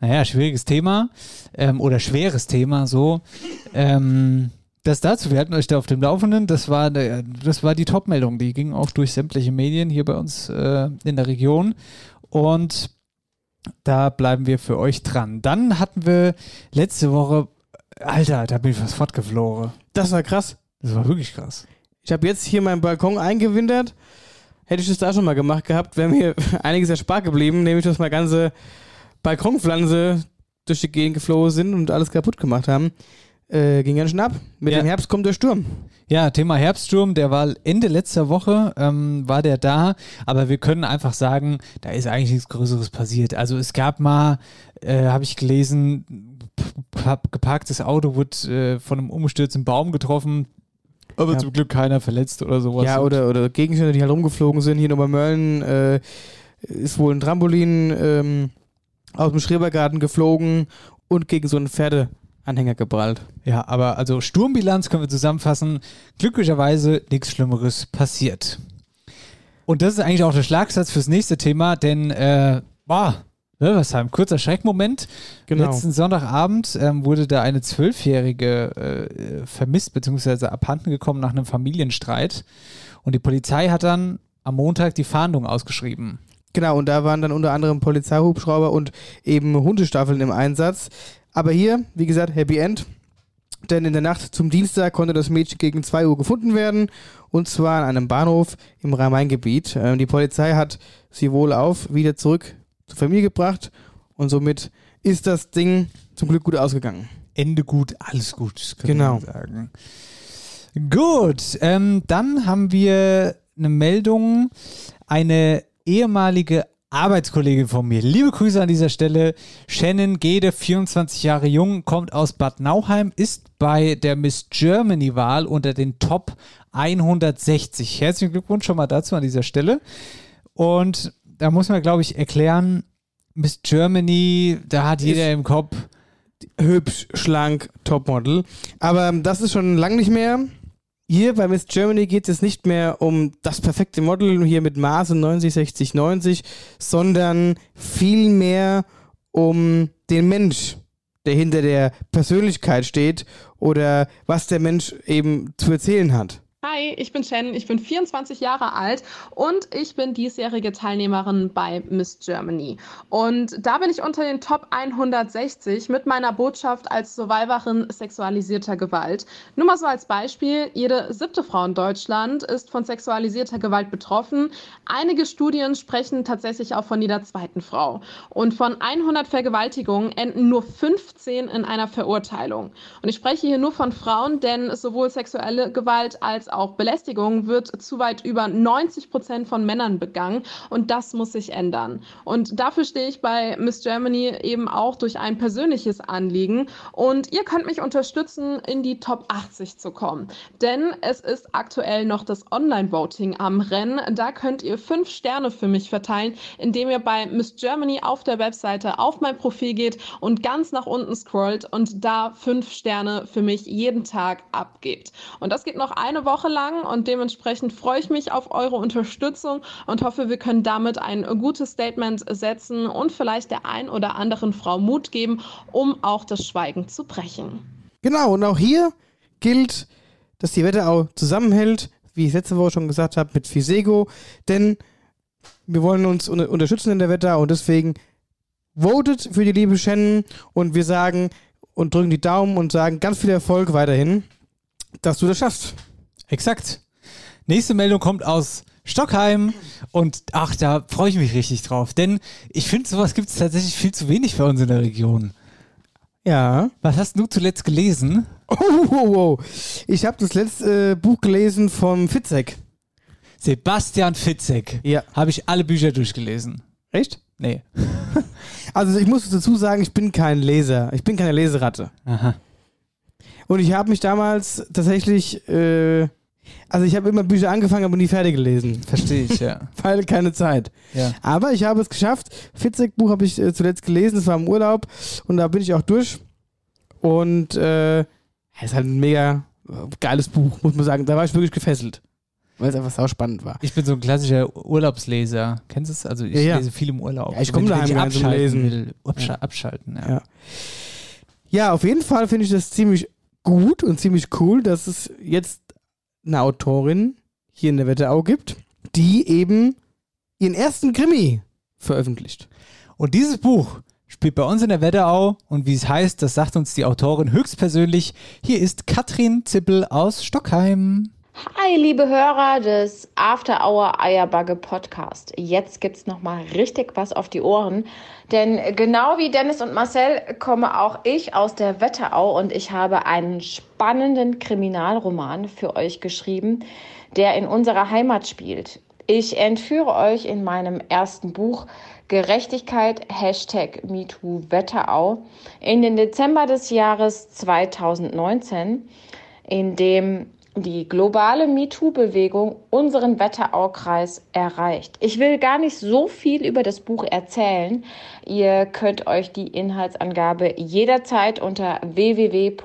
Naja, schwieriges Thema ähm, oder schweres Thema so. Ähm, das dazu, wir hatten euch da auf dem Laufenden, das war, der, das war die Top-Meldung, die ging auch durch sämtliche Medien hier bei uns äh, in der Region und da bleiben wir für euch dran. Dann hatten wir letzte Woche, Alter, da bin ich fast fortgeflogen. Das war krass. Das war wirklich krass. Ich habe jetzt hier meinen Balkon eingewintert. Hätte ich das da schon mal gemacht gehabt, wäre mir *laughs* einiges erspart geblieben, nämlich dass meine ganze Balkonpflanze durch die Gegend geflogen sind und alles kaputt gemacht haben. Äh, ging ganz schön ab. Mit Ja. dem Herbst kommt der Sturm. Ja, Thema Herbststurm, der war Ende letzter Woche, ähm, war der da, aber wir können einfach sagen, da ist eigentlich nichts Größeres passiert. Also es gab mal, äh, habe ich gelesen, geparktes Auto wurde äh, von einem umgestürzten Baum getroffen, aber Ja. zum Glück keiner verletzt oder sowas. Ja, oder, oder Gegenstände, die halt rumgeflogen sind. Hier in Obermölln äh, ist wohl ein Trampolin ähm, aus dem Schrebergarten geflogen und gegen so einen Pferdeanhänger geprallt. Ja, aber also Sturmbilanz können wir zusammenfassen. Glücklicherweise nichts Schlimmeres passiert. Und das ist eigentlich auch der Schlagsatz fürs nächste Thema, denn, äh, boah, Wölversheim, kurzer Schreckmoment. Genau. Letzten Sonntagabend ähm, wurde da eine Zwölfjährige äh, vermisst bzw. abhanden gekommen nach einem Familienstreit. Und die Polizei hat dann am Montag die Fahndung ausgeschrieben. Genau, und da waren dann unter anderem Polizeihubschrauber und eben Hundestaffeln im Einsatz. Aber hier, wie gesagt, Happy End. Denn in der Nacht zum Dienstag konnte das Mädchen gegen 2 Uhr gefunden werden. Und zwar an einem Bahnhof im Rhein-Main-Gebiet. Ähm, die Polizei hat sie wohl auf wieder zurück zur Familie gebracht. Und somit ist das Ding zum Glück gut ausgegangen. Ende gut, alles gut, können Genau. wir sagen. Gut, ähm, dann haben wir eine Meldung. Eine ehemalige Arbeitskollegin von mir. Liebe Grüße an dieser Stelle. Shannon Gede, 24 Jahre jung, kommt aus Bad Nauheim, ist bei der Miss Germany-Wahl unter den Top 160. Herzlichen Glückwunsch schon mal dazu an dieser Stelle. Und da muss man, glaube ich, erklären, Miss Germany, da hat jeder im Kopf, hübsch, schlank, Topmodel. Aber ähm, das ist schon lang nicht mehr. Hier bei Miss Germany geht es nicht mehr um das perfekte Model, hier mit Maße 90, 60, 90, sondern vielmehr um den Mensch, der hinter der Persönlichkeit steht oder was der Mensch eben zu erzählen hat. Hi, ich bin Shannon, ich bin 24 Jahre alt und ich bin diesjährige Teilnehmerin bei Miss Germany. Und da bin ich unter den Top 160 mit meiner Botschaft als Survivorin sexualisierter Gewalt. Nur mal so als Beispiel, jede siebte Frau in Deutschland ist von sexualisierter Gewalt betroffen. Einige Studien sprechen tatsächlich auch von jeder zweiten Frau. Und von 100 Vergewaltigungen enden nur 15 in einer Verurteilung. Und ich spreche hier nur von Frauen, denn sowohl sexuelle Gewalt als auch Belästigung wird zu weit über 90 Prozent von Männern begangen. Und das muss sich ändern. Und dafür stehe ich bei Miss Germany eben auch durch ein persönliches Anliegen. Und ihr könnt mich unterstützen, in die Top 80 zu kommen. Denn es ist aktuell noch das Online-Voting am Rennen. Da könnt ihr fünf Sterne für mich verteilen, indem ihr bei Miss Germany auf der Webseite auf mein Profil geht und ganz nach unten scrollt und da fünf Sterne für mich jeden Tag abgebt. Und das geht noch eine Woche lang und dementsprechend freue ich mich auf eure Unterstützung und hoffe, wir können damit ein gutes Statement setzen und vielleicht der ein oder anderen Frau Mut geben, um auch das Schweigen zu brechen. Genau, und auch hier gilt, dass die Wetterau zusammenhält, wie ich letzte Woche schon gesagt habe, mit Fisego, denn wir wollen uns un unterstützen in der Wetterau und deswegen votet für die liebe Shannon und wir sagen und drücken die Daumen und sagen ganz viel Erfolg weiterhin, dass du das schaffst. Exakt. Nächste Meldung kommt aus Stockheim und ach, da freue ich mich richtig drauf, denn ich finde, sowas gibt es tatsächlich viel zu wenig bei uns in der Region. Ja. Was hast du zuletzt gelesen? *laughs* Oh, oh, oh. Ich habe das letzte äh, Buch gelesen vom Fitzek. Sebastian Fitzek. Ja. Habe ich alle Bücher durchgelesen. Echt? Nee. *laughs* Also ich muss dazu sagen, ich bin kein Leser. Ich bin keine Leseratte. Aha. Und ich habe mich damals tatsächlich, äh, also ich habe immer Bücher angefangen, aber nie fertig gelesen. Verstehe ich, ja. *laughs* Weil keine Zeit. Ja. Aber ich habe es geschafft. Fitzek-Buch habe ich äh, zuletzt gelesen, das war im Urlaub und da bin ich auch durch. Und äh, es ist halt ein mega äh, geiles Buch, muss man sagen. Da war ich wirklich gefesselt. weil es einfach sau spannend war. Ich bin so ein klassischer Urlaubsleser. Kennst du es? Also ich Ja, ja. lese viel im Urlaub. Ja, ich komme daheim wenn ich Lesen. will. Abscha Ja. Abschalten. Ja. Ja, auf jeden Fall finde ich das ziemlich gut und ziemlich cool, dass es jetzt eine Autorin hier in der Wetterau gibt, die eben ihren ersten Krimi veröffentlicht. Und dieses Buch spielt bei uns in der Wetterau und wie es heißt, das sagt uns die Autorin höchstpersönlich. Hier ist Katrin Zippel aus Stockheim. Hi, liebe Hörer des After Hour Eierbagge Podcast. Jetzt gibt's noch mal richtig was auf die Ohren, denn genau wie Dennis und Marcel komme auch ich aus der Wetterau und ich habe einen spannenden Kriminalroman für euch geschrieben, der in unserer Heimat spielt. Ich entführe euch in meinem ersten Buch Gerechtigkeit Hashtag MeToo Wetterau in den Dezember des Jahres 2019, in dem die globale MeToo-Bewegung unseren Wetteraukreis erreicht. Ich will gar nicht so viel über das Buch erzählen. Ihr könnt euch die Inhaltsangabe jederzeit unter www.bod.de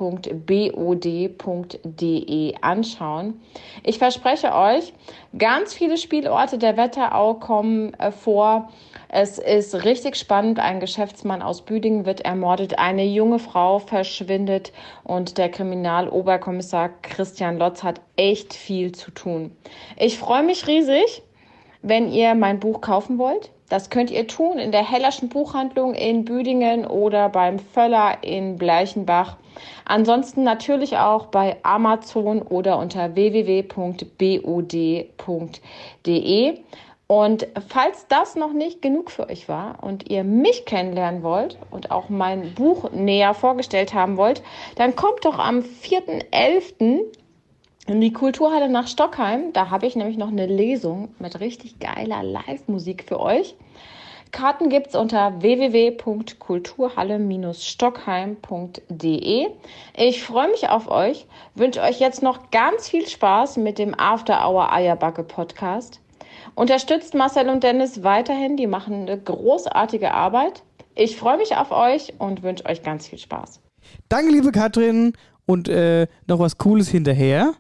anschauen. Ich verspreche euch, ganz viele Spielorte der Wetterau kommen äh, vor. Es ist richtig spannend. Ein Geschäftsmann aus Büdingen wird ermordet, eine junge Frau verschwindet und der Kriminaloberkommissar Christian Lotz hat echt viel zu tun. Ich freue mich riesig, wenn ihr mein Buch kaufen wollt. Das könnt ihr tun in der Hellerschen Buchhandlung in Büdingen oder beim Völler in Bleichenbach. Ansonsten natürlich auch bei Amazon oder unter www.bod.de. Und falls das noch nicht genug für euch war und ihr mich kennenlernen wollt und auch mein Buch näher vorgestellt haben wollt, dann kommt doch am 4.11. in die Kulturhalle nach Stockheim. Da habe ich nämlich noch eine Lesung mit richtig geiler Live-Musik für euch. Karten gibt's unter www.kulturhalle-stockheim.de. Ich freue mich auf euch, wünsche euch jetzt noch ganz viel Spaß mit dem After Hour Eierbacke Podcast. Unterstützt Marcel und Dennis weiterhin, die machen eine großartige Arbeit. Ich freue mich auf euch und wünsche euch ganz viel Spaß. Danke, liebe Katrin. Und äh, noch was Cooles hinterher.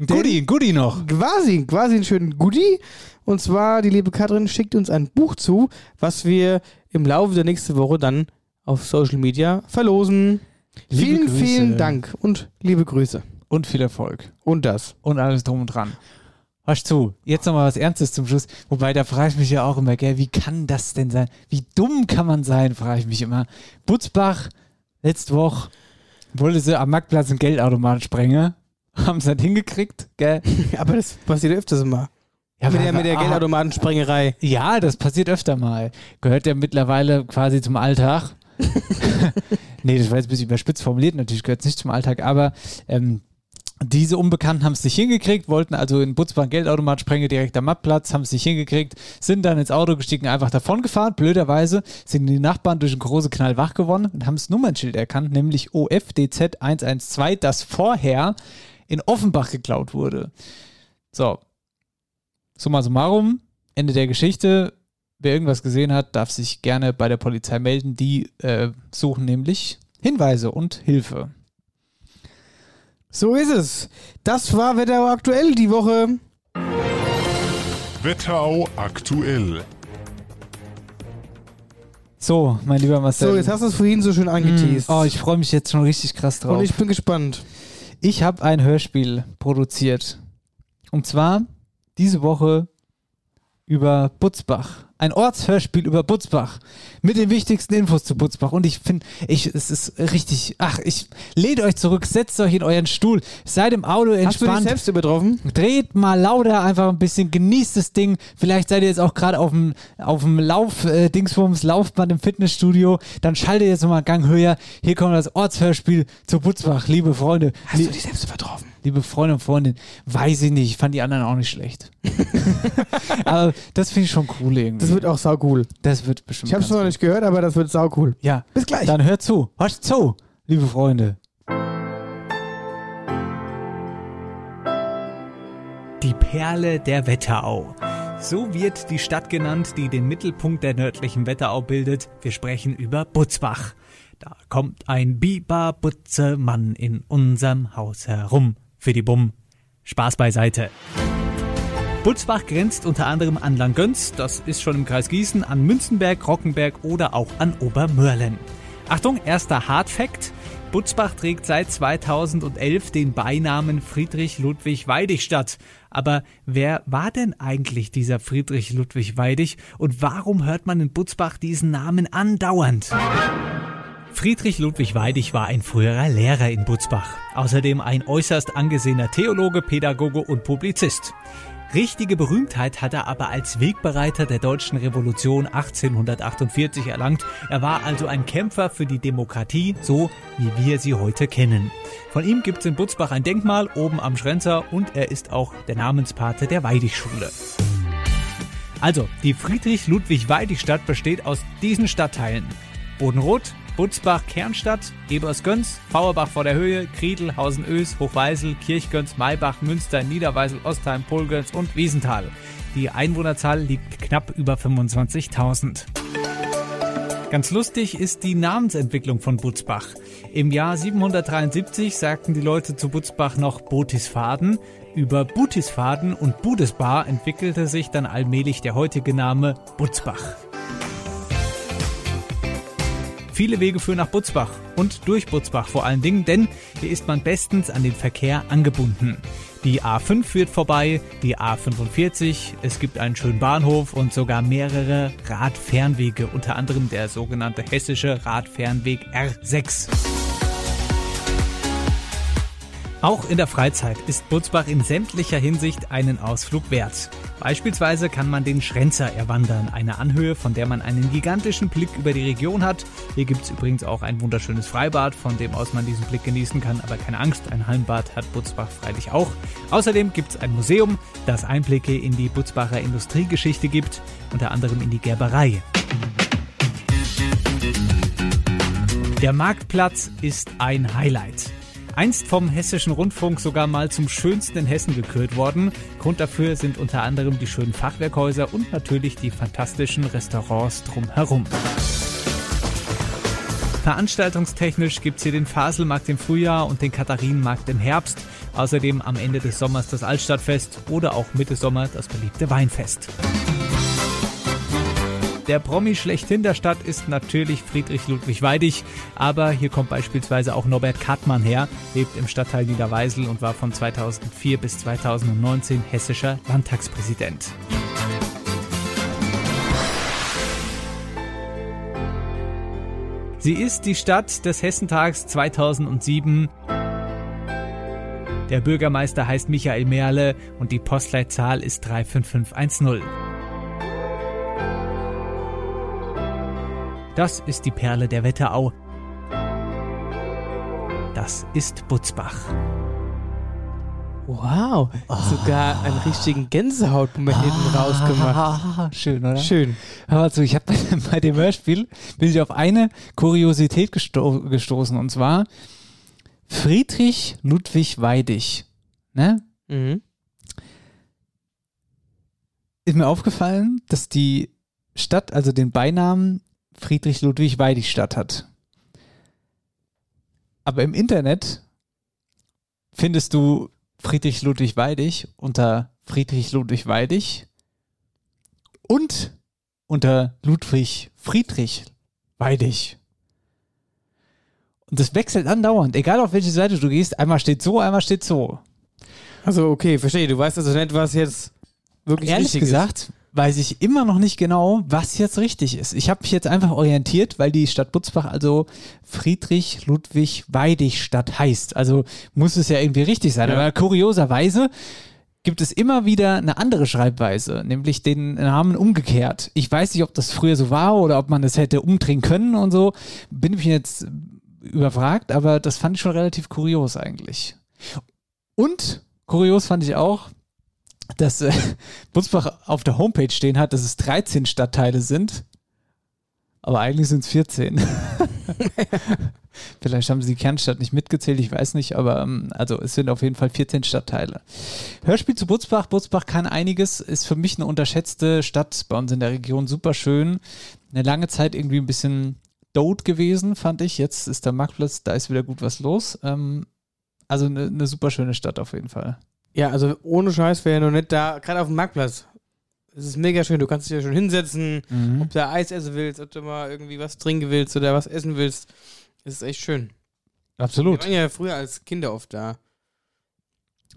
Ein Goodie, ein Goodie noch. Quasi, quasi einen schönen Goodie. Und zwar, die liebe Katrin schickt uns ein Buch zu, was wir im Laufe der nächsten Woche dann auf Social Media verlosen. Liebe vielen, Grüße. vielen Dank und liebe Grüße. Und viel Erfolg. Und das. Und alles drum und dran. Hörst zu, jetzt nochmal was Ernstes zum Schluss. Wobei, da frage ich mich ja auch immer, gell, wie kann das denn sein? Wie dumm kann man sein, frage ich mich immer. Butzbach, letzte Woche, wollte sie am Marktplatz einen Geldautomat sprengen. *laughs* Haben sie nicht hingekriegt, gell? *laughs* Aber das passiert öfters immer. Ja, mit der, mit der ah. Geldautomatensprengerei. Ja, das passiert öfter mal. Gehört ja mittlerweile quasi zum Alltag. *laughs* nee, das war jetzt ein bisschen überspitzt formuliert, natürlich gehört es nicht zum Alltag, aber ähm, diese Unbekannten haben es nicht hingekriegt, wollten also in Butzbach einen Geldautomat sprengen, direkt am Marktplatz, haben es nicht hingekriegt, sind dann ins Auto gestiegen, einfach davon gefahren. Blöderweise sind die Nachbarn durch einen großen Knall wach geworden und haben das Nummernschild erkannt, nämlich OFDZ 112, das vorher in Offenbach geklaut wurde. So, summa summarum, Ende der Geschichte. Wer irgendwas gesehen hat, darf sich gerne bei der Polizei melden. Die äh, suchen nämlich Hinweise und Hilfe. So ist es. Das war Wetterau aktuell die Woche. Wetterau aktuell. So, mein lieber Marcel. So, jetzt hast du es vorhin so schön angeteased. Mm, Oh, ich freue mich jetzt schon richtig krass drauf. Und ich bin gespannt. Ich habe ein Hörspiel produziert. Und zwar diese Woche über Butzbach. Ein Ortshörspiel über Butzbach. Mit den wichtigsten Infos zu Butzbach. Und ich finde, ich, es ist richtig. Ach, ich lehnt euch zurück, setzt euch in euren Stuhl, seid im Auto Hast du dich entspannt. selbst übertroffen? Dreht mal lauter einfach ein bisschen, genießt das Ding. Vielleicht seid ihr jetzt auch gerade auf dem, auf dem Lauf, äh, Dingsbums, Laufband im Fitnessstudio. Dann schaltet jetzt nochmal einen Gang höher. Hier kommt das Ortshörspiel zu Butzbach, liebe Freunde. Hast du dich selbst übertroffen? Liebe Freunde und Freundinnen, weiß ich nicht. Ich fand die anderen auch nicht schlecht. *laughs* aber das finde ich schon cool irgendwie. Das wird auch sau cool. Das wird bestimmt. Ich habe es noch nicht gehört, aber das wird sau cool. Ja. Bis gleich. Dann hört zu. Hört zu, liebe Freunde. Die Perle der Wetterau. So wird die Stadt genannt, die den Mittelpunkt der nördlichen Wetterau bildet. Wir sprechen über Butzbach. Da kommt ein Biber-Butze-Mann in unserem Haus herum. Für die Bumm. Spaß beiseite. Butzbach grenzt unter anderem an Langgöns, das ist schon im Kreis Gießen, an Münzenberg, Rockenberg oder auch an Obermörlen. Achtung, erster Hard Fact. Butzbach trägt seit 2011 den Beinamen Friedrich Ludwig Weidigstadt. Aber wer war denn eigentlich dieser Friedrich Ludwig Weidig und warum hört man in Butzbach diesen Namen andauernd? Friedrich Ludwig Weidig war ein früherer Lehrer in Butzbach, außerdem ein äußerst angesehener Theologe, Pädagoge und Publizist. Richtige Berühmtheit hat er aber als Wegbereiter der deutschen Revolution 1848 erlangt. Er war also ein Kämpfer für die Demokratie, so wie wir sie heute kennen. Von ihm gibt es in Butzbach ein Denkmal oben am Schrenzer und er ist auch der Namenspate der Weidig-Schule. Also, die Friedrich-Ludwig-Weidig-Stadt besteht aus diesen Stadtteilen. Bodenroth, Butzbach, Kernstadt, Ebersgöns, Fauerbach vor der Höhe, Kriedl, Hausen-Ös, Hochweisel, Kirchgöns, Maybach, Münster, Niederweisel, Ostheim, Polgöns und Wiesenthal. Die Einwohnerzahl liegt knapp über 25.000. Ganz lustig ist die Namensentwicklung von Butzbach. Im Jahr 773 sagten die Leute zu Butzbach noch Botisfaden. Über Butisfaden und Budesbar entwickelte sich dann allmählich der heutige Name Butzbach. Viele Wege führen nach Butzbach und durch Butzbach vor allen Dingen, denn hier ist man bestens an den Verkehr angebunden. Die A5 führt vorbei, die A45, es gibt einen schönen Bahnhof und sogar mehrere Radfernwege, unter anderem der sogenannte hessische Radfernweg R6. Auch in der Freizeit ist Butzbach in sämtlicher Hinsicht einen Ausflug wert. Beispielsweise kann man den Schrenzer erwandern, eine Anhöhe, von der man einen gigantischen Blick über die Region hat. Hier gibt es übrigens auch ein wunderschönes Freibad, von dem aus man diesen Blick genießen kann, aber keine Angst, ein Hallenbad hat Butzbach freilich auch. Außerdem gibt es ein Museum, das Einblicke in die Butzbacher Industriegeschichte gibt, unter anderem in die Gerberei. Der Marktplatz ist ein Highlight. Einst vom Hessischen Rundfunk sogar mal zum schönsten in Hessen gekürt worden. Grund dafür sind unter anderem die schönen Fachwerkhäuser und natürlich die fantastischen Restaurants drumherum. Veranstaltungstechnisch gibt es hier den Faselmarkt im Frühjahr und den Katharinenmarkt im Herbst. Außerdem am Ende des Sommers das Altstadtfest oder auch Mitte Sommer das beliebte Weinfest. Der Promi schlechthin der Stadt ist natürlich Friedrich Ludwig Weidig, aber hier kommt beispielsweise auch Norbert Kattmann her, lebt im Stadtteil Niederweisel und war von 2004 bis 2019 hessischer Landtagspräsident. Sie ist die Stadt des Hessentags 2007. Der Bürgermeister heißt Michael Merle und die Postleitzahl ist 35510. Das ist die Perle der Wetterau. Das ist Butzbach. Wow, sogar einen richtigen Gänsehautmoment hinten rausgemacht. Schön, oder? Schön. Hör mal zu, ich habe bei, *laughs* bei dem Hörspiel bin ich auf eine Kuriosität gesto gestoßen und zwar Friedrich Ludwig Weidig. Ne? Mhm. Ist mir aufgefallen, dass die Stadt, also den Beinamen Friedrich Ludwig Weidig Stadt hat. Aber im Internet findest du Friedrich Ludwig Weidig unter Friedrich Ludwig Weidig und unter Ludwig Friedrich Weidig. Und das wechselt andauernd, egal auf welche Seite du gehst. Einmal steht so, einmal steht so. Also, okay, verstehe. Du weißt also nicht, was jetzt wirklich Ehrlich gesagt, ist. Weiß ich immer noch nicht genau, was jetzt richtig ist. Ich habe mich jetzt einfach orientiert, weil die Stadt Butzbach also Friedrich Ludwig Weidig Stadt heißt. Also muss es ja irgendwie richtig sein. Ja. Aber kurioserweise gibt es immer wieder eine andere Schreibweise, nämlich den Namen umgekehrt. Ich weiß nicht, ob das früher so war oder ob man das hätte umdrehen können und so. Bin ich jetzt überfragt, aber das fand ich schon relativ kurios eigentlich. Und kurios fand ich auch, dass äh, *laughs* Butzbach auf der Homepage stehen hat, dass es 13 Stadtteile sind. Aber eigentlich sind es 14. Vielleicht haben sie die Kernstadt nicht mitgezählt, ich weiß nicht, aber ähm, also es sind auf jeden Fall 14 Stadtteile. Hörspiel zu Butzbach. Butzbach kann einiges, ist für mich eine unterschätzte Stadt bei uns in der Region, super schön. Eine lange Zeit irgendwie ein bisschen dote gewesen, fand ich. Jetzt ist der Marktplatz, da ist wieder gut was los. Ähm, also eine, eine super schöne Stadt auf jeden Fall. Ja, also ohne Scheiß wäre noch nicht da, gerade auf dem Marktplatz. Es ist mega schön, du kannst dich ja schon hinsetzen, Mhm. ob du da Eis essen willst, ob du mal irgendwie was trinken willst oder was essen willst. Es ist echt schön. Absolut. Wir waren ja früher als Kinder oft da.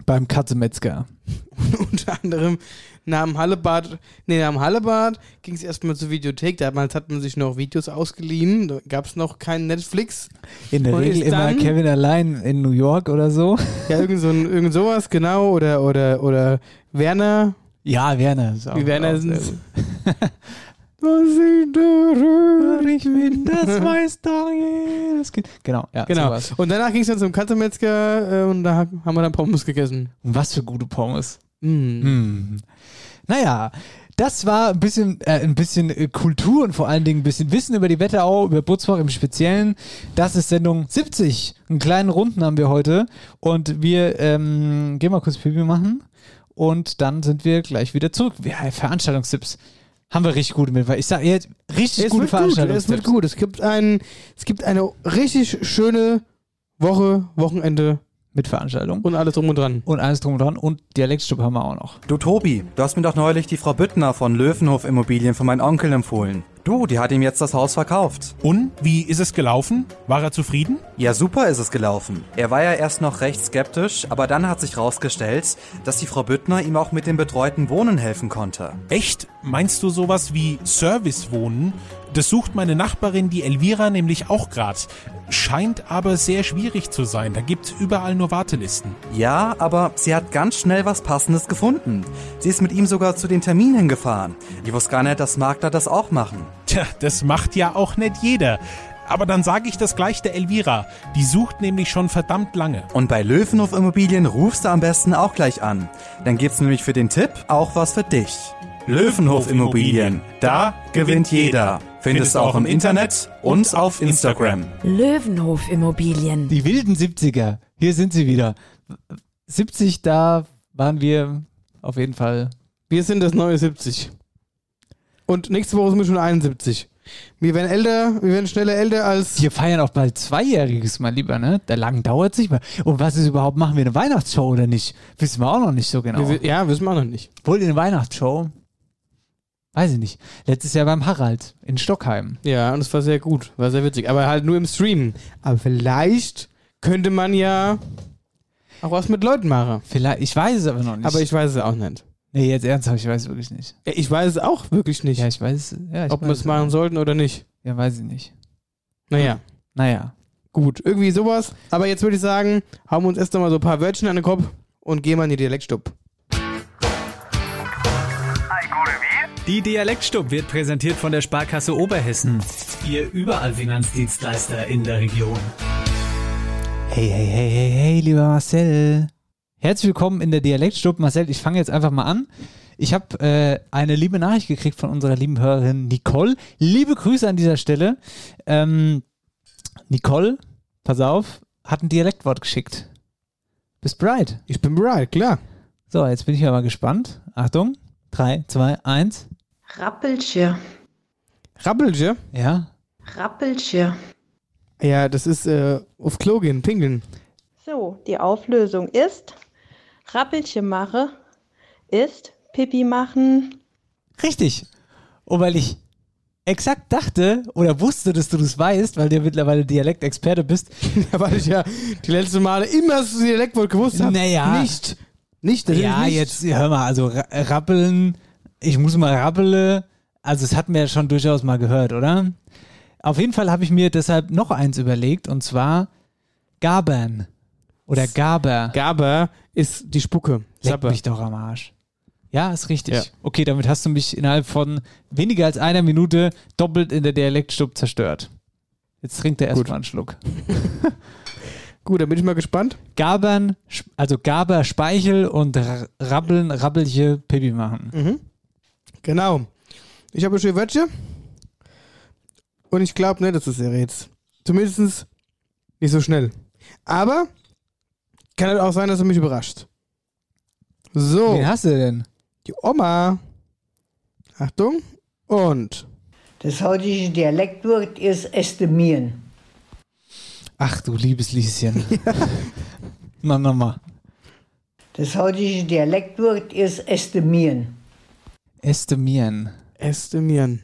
Beim Katzemetzger. *laughs* Unter anderem nach dem Hallebad, nee, nach dem Hallebad ging es erstmal zur Videothek. Damals hat man sich noch Videos ausgeliehen. Da gab es noch kein Netflix. In der Und Regel immer Kevin allein in New York oder so. *laughs* Ja, irgend, so ein, irgend sowas, genau. Oder, oder, oder Werner. Ja, Werner. Ist auch, Wie Werner auch *laughs* Was ich da rührig bin, das *laughs* weiß doch jedes Kind. Genau, ja, Genau. sowas. Und danach ging es dann zum Katzemetzger äh, und da haben wir dann Pommes gegessen. Und was für gute Pommes. Mm. Hm. Naja, das war ein bisschen, äh, ein bisschen äh, Kultur und vor allen Dingen ein bisschen Wissen über die Wetterau, über Butzbach im Speziellen. Das ist Sendung 70. Einen kleinen Runden haben wir heute. Und wir ähm, gehen mal kurz Pipi machen. Und dann sind wir gleich wieder zurück. Ja, Veranstaltungstipps. Haben wir richtig gute mit. Ich sage jetzt richtig Es gute wird gut, es wird gut. Es gibt, ein, es gibt eine richtig schöne Woche, Wochenende. Mit Veranstaltung. Und alles drum und dran. Und alles drum und dran. Und Dialektstub haben wir auch noch. Du Tobi, du hast mir doch neulich die Frau Büttner von Löwenhof Immobilien von meinem Onkel empfohlen. Du, die hat ihm jetzt das Haus verkauft. Und wie ist es gelaufen? War er zufrieden? Ja, super ist es gelaufen. Er war ja erst noch recht skeptisch, aber dann hat sich rausgestellt, dass die Frau Büttner ihm auch mit dem betreuten Wohnen helfen konnte. Echt? Meinst du sowas wie Servicewohnen? Das sucht meine Nachbarin, die Elvira, nämlich auch grad. Scheint aber sehr schwierig zu sein. Da gibt's überall nur Wartelisten. Ja, aber sie hat ganz schnell was Passendes gefunden. Sie ist mit ihm sogar zu den Terminen gefahren. Ich wusste gar nicht, dass Makler das auch machen. Tja, das macht ja auch nicht jeder. Aber dann sage ich das gleich der Elvira. Die sucht nämlich schon verdammt lange. Und bei Löwenhof Immobilien rufst du am besten auch gleich an. Dann gibt's nämlich für den Tipp auch was für dich. Löwenhof Immobilien. Da gewinnt jeder. Findest du auch im Internet und auf Instagram. Löwenhof Immobilien. Die wilden 70er. Hier sind sie wieder. 70, da waren wir auf jeden Fall. Wir sind das neue 70. Und nächste Woche sind wir schon 71. Wir werden älter, wir werden schneller älter als. Wir feiern auch bald Zweijähriges, mein Lieber, ne? Da lang dauert es nicht mehr. Und was ist überhaupt, machen wir eine Weihnachtsshow oder nicht? Wissen wir auch noch nicht so genau. Wir, ja, wissen wir auch noch nicht. Wollt ihr eine Weihnachtsshow? Weiß ich nicht. Letztes Jahr beim Harald in Stockheim. Ja, und es war sehr gut, war sehr witzig. Aber halt nur im Stream. Aber vielleicht könnte man ja auch was mit Leuten machen. Vielleicht, ich weiß es aber noch nicht. Aber ich weiß es auch nicht. Nee, jetzt ernsthaft, ich weiß es wirklich nicht. Ich weiß es auch wirklich nicht. Ja, ich weiß es. Ja, ich ob wir es machen sollten oder nicht. Ja, weiß ich nicht. Naja, Naja. gut, irgendwie sowas. Aber jetzt würde ich sagen, hauen wir uns erst einmal so ein paar Wörtchen an den Kopf und gehen mal in die Dialektstub. Die Dialektstub wird präsentiert von der Sparkasse Oberhessen. Ihr überall Finanzdienstleister in der Region. Hey, hey, hey, hey, hey, lieber Marcel. Herzlich willkommen in der Dialektstub. Marcel, ich fange jetzt einfach mal an. Ich habe äh, eine liebe Nachricht gekriegt von unserer lieben Hörerin Nicole. Liebe Grüße an dieser Stelle. Ähm, Nicole, pass auf, hat ein Dialektwort geschickt. Bist bereit? Ich bin bereit, klar. So, jetzt bin ich aber gespannt. Achtung. 3, 2, 1. Rappeltje. Rappeltje? Ja. Rappeltje. Ja, das ist äh, auf Klo gehen, pingeln. So, die Auflösung ist Rappeltje mache ist Pipi machen. Richtig. Und weil ich exakt dachte oder wusste, dass du das weißt, weil du ja mittlerweile Dialektexperte bist. *laughs* Ja, weil ich ja die letzten Male immer das Dialektwort gewusst habe. Naja. Nicht. Nicht, Ja, nicht. jetzt hör mal, also ra- rappeln, ich muss mal rappele. Also, das hatten wir ja schon durchaus mal gehört, oder? Auf jeden Fall habe ich mir deshalb noch eins überlegt und zwar Gabern. Oder Gaber. Gaber ist die Spucke. Leck Sapper. mich doch am Arsch. Ja, ist richtig. Ja. Okay, damit hast du mich innerhalb von weniger als einer Minute doppelt in der Dialektstub zerstört. Jetzt trinkt er erstmal einen Schluck. *laughs* Gut, dann bin ich mal gespannt. Gabern, also Gaber Speichel und Rabbeln, Rabbelche Pipi machen. Mhm. Genau. Ich habe schon Wörtchen. Und ich glaube nicht, dass es er jetzt. Zumindest nicht so schnell. Aber kann halt auch sein, dass er mich überrascht. So. Wen hast du denn? Die Oma. Achtung. Und. Das heutige Dialektwort ist estimieren. Ach du liebes Lieschen. *laughs* Na, nochmal. Das heutige Dialektwort ist estimieren. Estimieren. Estimieren.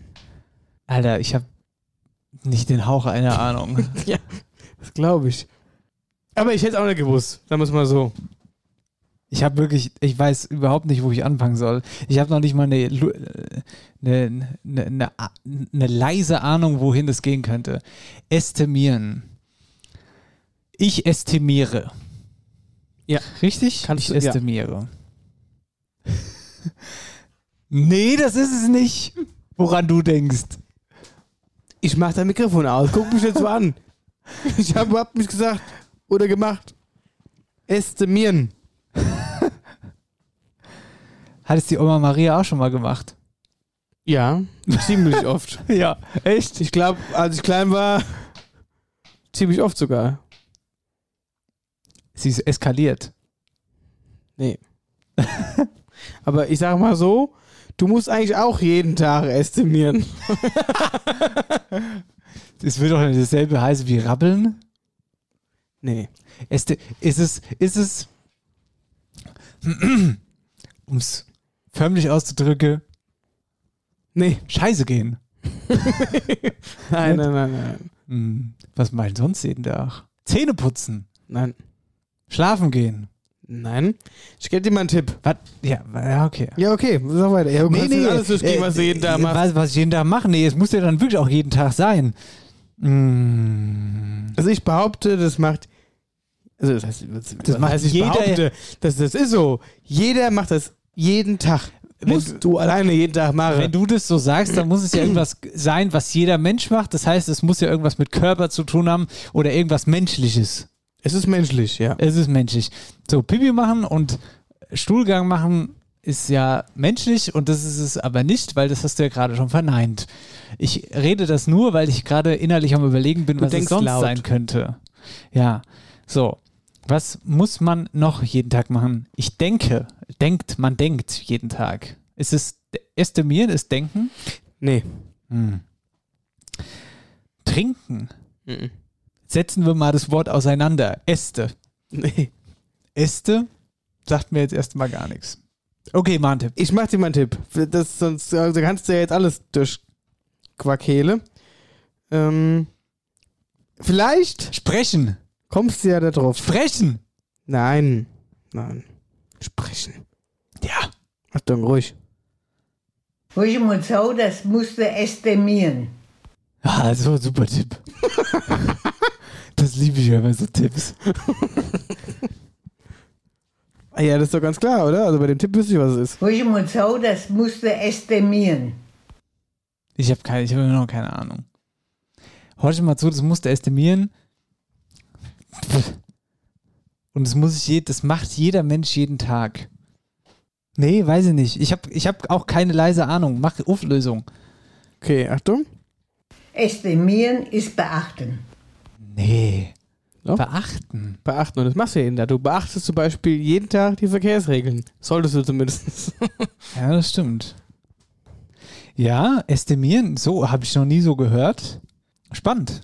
Alter, ich habe nicht den Hauch einer Ahnung. *laughs* ja, das glaube ich. Aber ich hätte es auch nicht gewusst, sagen wir es mal so. Ich habe wirklich, ich weiß überhaupt nicht, wo ich anfangen soll. Ich habe noch nicht mal eine, äh, eine, eine, eine, leise Ahnung, wohin es gehen könnte. Estimieren. Ich estimiere. Ja. Richtig? Kannst ich du- ja. estimiere. *laughs* nee, das ist es nicht, woran du denkst. Ich mach dein Mikrofon aus. Guck mich jetzt so an. *laughs* Ich habe überhaupt nicht gesagt oder gemacht. Estimieren. *laughs* Hat es die Oma Maria auch schon mal gemacht? Ja, ziemlich *laughs* oft. Ja, echt? Ich glaube, als ich klein war, ziemlich oft sogar. Sie ist eskaliert. Nee. *laughs* Aber ich sag mal so, du musst eigentlich auch jeden Tag estimieren. Das wird doch nicht dasselbe heißen wie rabbeln. Nee. Ist, ist es, ist es, um es förmlich auszudrücken, nee. Scheiße gehen. *laughs* Nein, nein, nein, nein. Hm, Was meint sonst jeden Tag? Zähne putzen. Nein. Schlafen gehen. Nein. Ich gebe dir mal einen Tipp. Was? Ja, ja, okay. Ja, okay, sag weiter. Ja, du kannst jetzt alles durchgehen, äh, was du jeden Tag äh, machst. Was, was ich jeden Tag mache? Nee, es muss ja dann wirklich auch jeden Tag sein. Mm. Also ich behaupte, das macht. Also das heißt, das, Das macht ich jeder- behaupte, das, das ist so. Jeder macht das jeden Tag. Musst du, alleine jeden Tag machen. Wenn du das so sagst, dann muss es ja irgendwas sein, was jeder Mensch macht. Das heißt, es muss ja irgendwas mit Körper zu tun haben oder irgendwas Menschliches. es ist menschlich, ja. Es ist menschlich. So, Pipi machen und Stuhlgang machen ist ja menschlich und das ist es aber nicht, weil das hast du ja gerade schon verneint. Ich rede das nur, weil ich gerade innerlich am überlegen bin, Du was es sonst laut. sein könnte. Ja, so. Was muss man noch jeden Tag machen? Ich denke. Denkt, man denkt jeden Tag. Ist es estimieren, ist denken? Nee. Hm. Trinken. Mhm. Setzen wir mal das Wort auseinander. Äste. Nee. Äste sagt mir jetzt erstmal gar nichts. Okay, mal ein Tipp. Ich mach dir mal einen Tipp. Das, sonst also kannst du ja jetzt alles durchquakele. Ähm, vielleicht Sprechen. kommst du ja da drauf. Sprechen. Nein. Nein. Sprechen. Ja. Achtung, ruhig. Ruhig mal so, das musst du estimieren. Ah, so ein super Tipp. *laughs* das liebe ich ja bei so Tipps. Ah ja, das ist doch ganz klar, oder? Also bei dem Tipp wüsste ich, was es ist. Ruhig mal so, das musst du estimieren. Ich habe keine, ich habe noch keine Ahnung. Horch mal zu, das musst du estimieren. Und das muss ich je, das macht jeder Mensch jeden Tag. Nee, weiß ich nicht. Ich habe ich hab auch keine leise Ahnung. Mach Auflösung. Okay, Achtung. Estimieren ist beachten. Nee. Doch. Beachten. Beachten. Und das machst du ja jeden Tag. Du beachtest zum Beispiel jeden Tag die Verkehrsregeln. Solltest du zumindest. Ja, das stimmt. Ja, estimieren, so habe ich noch nie so gehört. Spannend.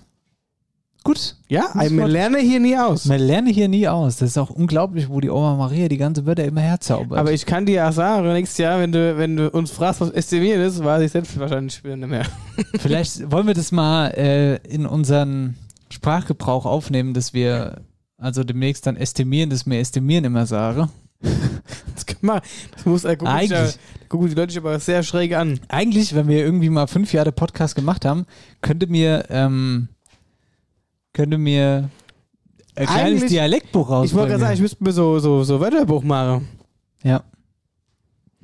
Gut. ja, man lerne hier nie aus. Man lerne hier nie aus. Das ist auch unglaublich, wo die Oma Maria die ganze Wörter immer herzaubert. Aber ich kann dir auch sagen, nächstes Jahr, wenn du, wenn du uns fragst, was estimieren ist, weiß ich selbst wahrscheinlich nicht mehr. *laughs* Vielleicht wollen wir das mal äh, in unseren Sprachgebrauch aufnehmen, dass wir also demnächst dann estimieren, dass wir estimieren immer sagen. Das man. Das muss äh, gucken, ja, gucken die Leute sich aber sehr schräg an. Eigentlich, wenn wir irgendwie mal fünf Jahre Podcast gemacht haben, könnte mir, ähm, könnte mir ein kleines Eigentlich- Dialektbuch rausbringen. Ich wollte gerade sagen, ich müsste mir so, so, so Wörterbuch machen. Ja.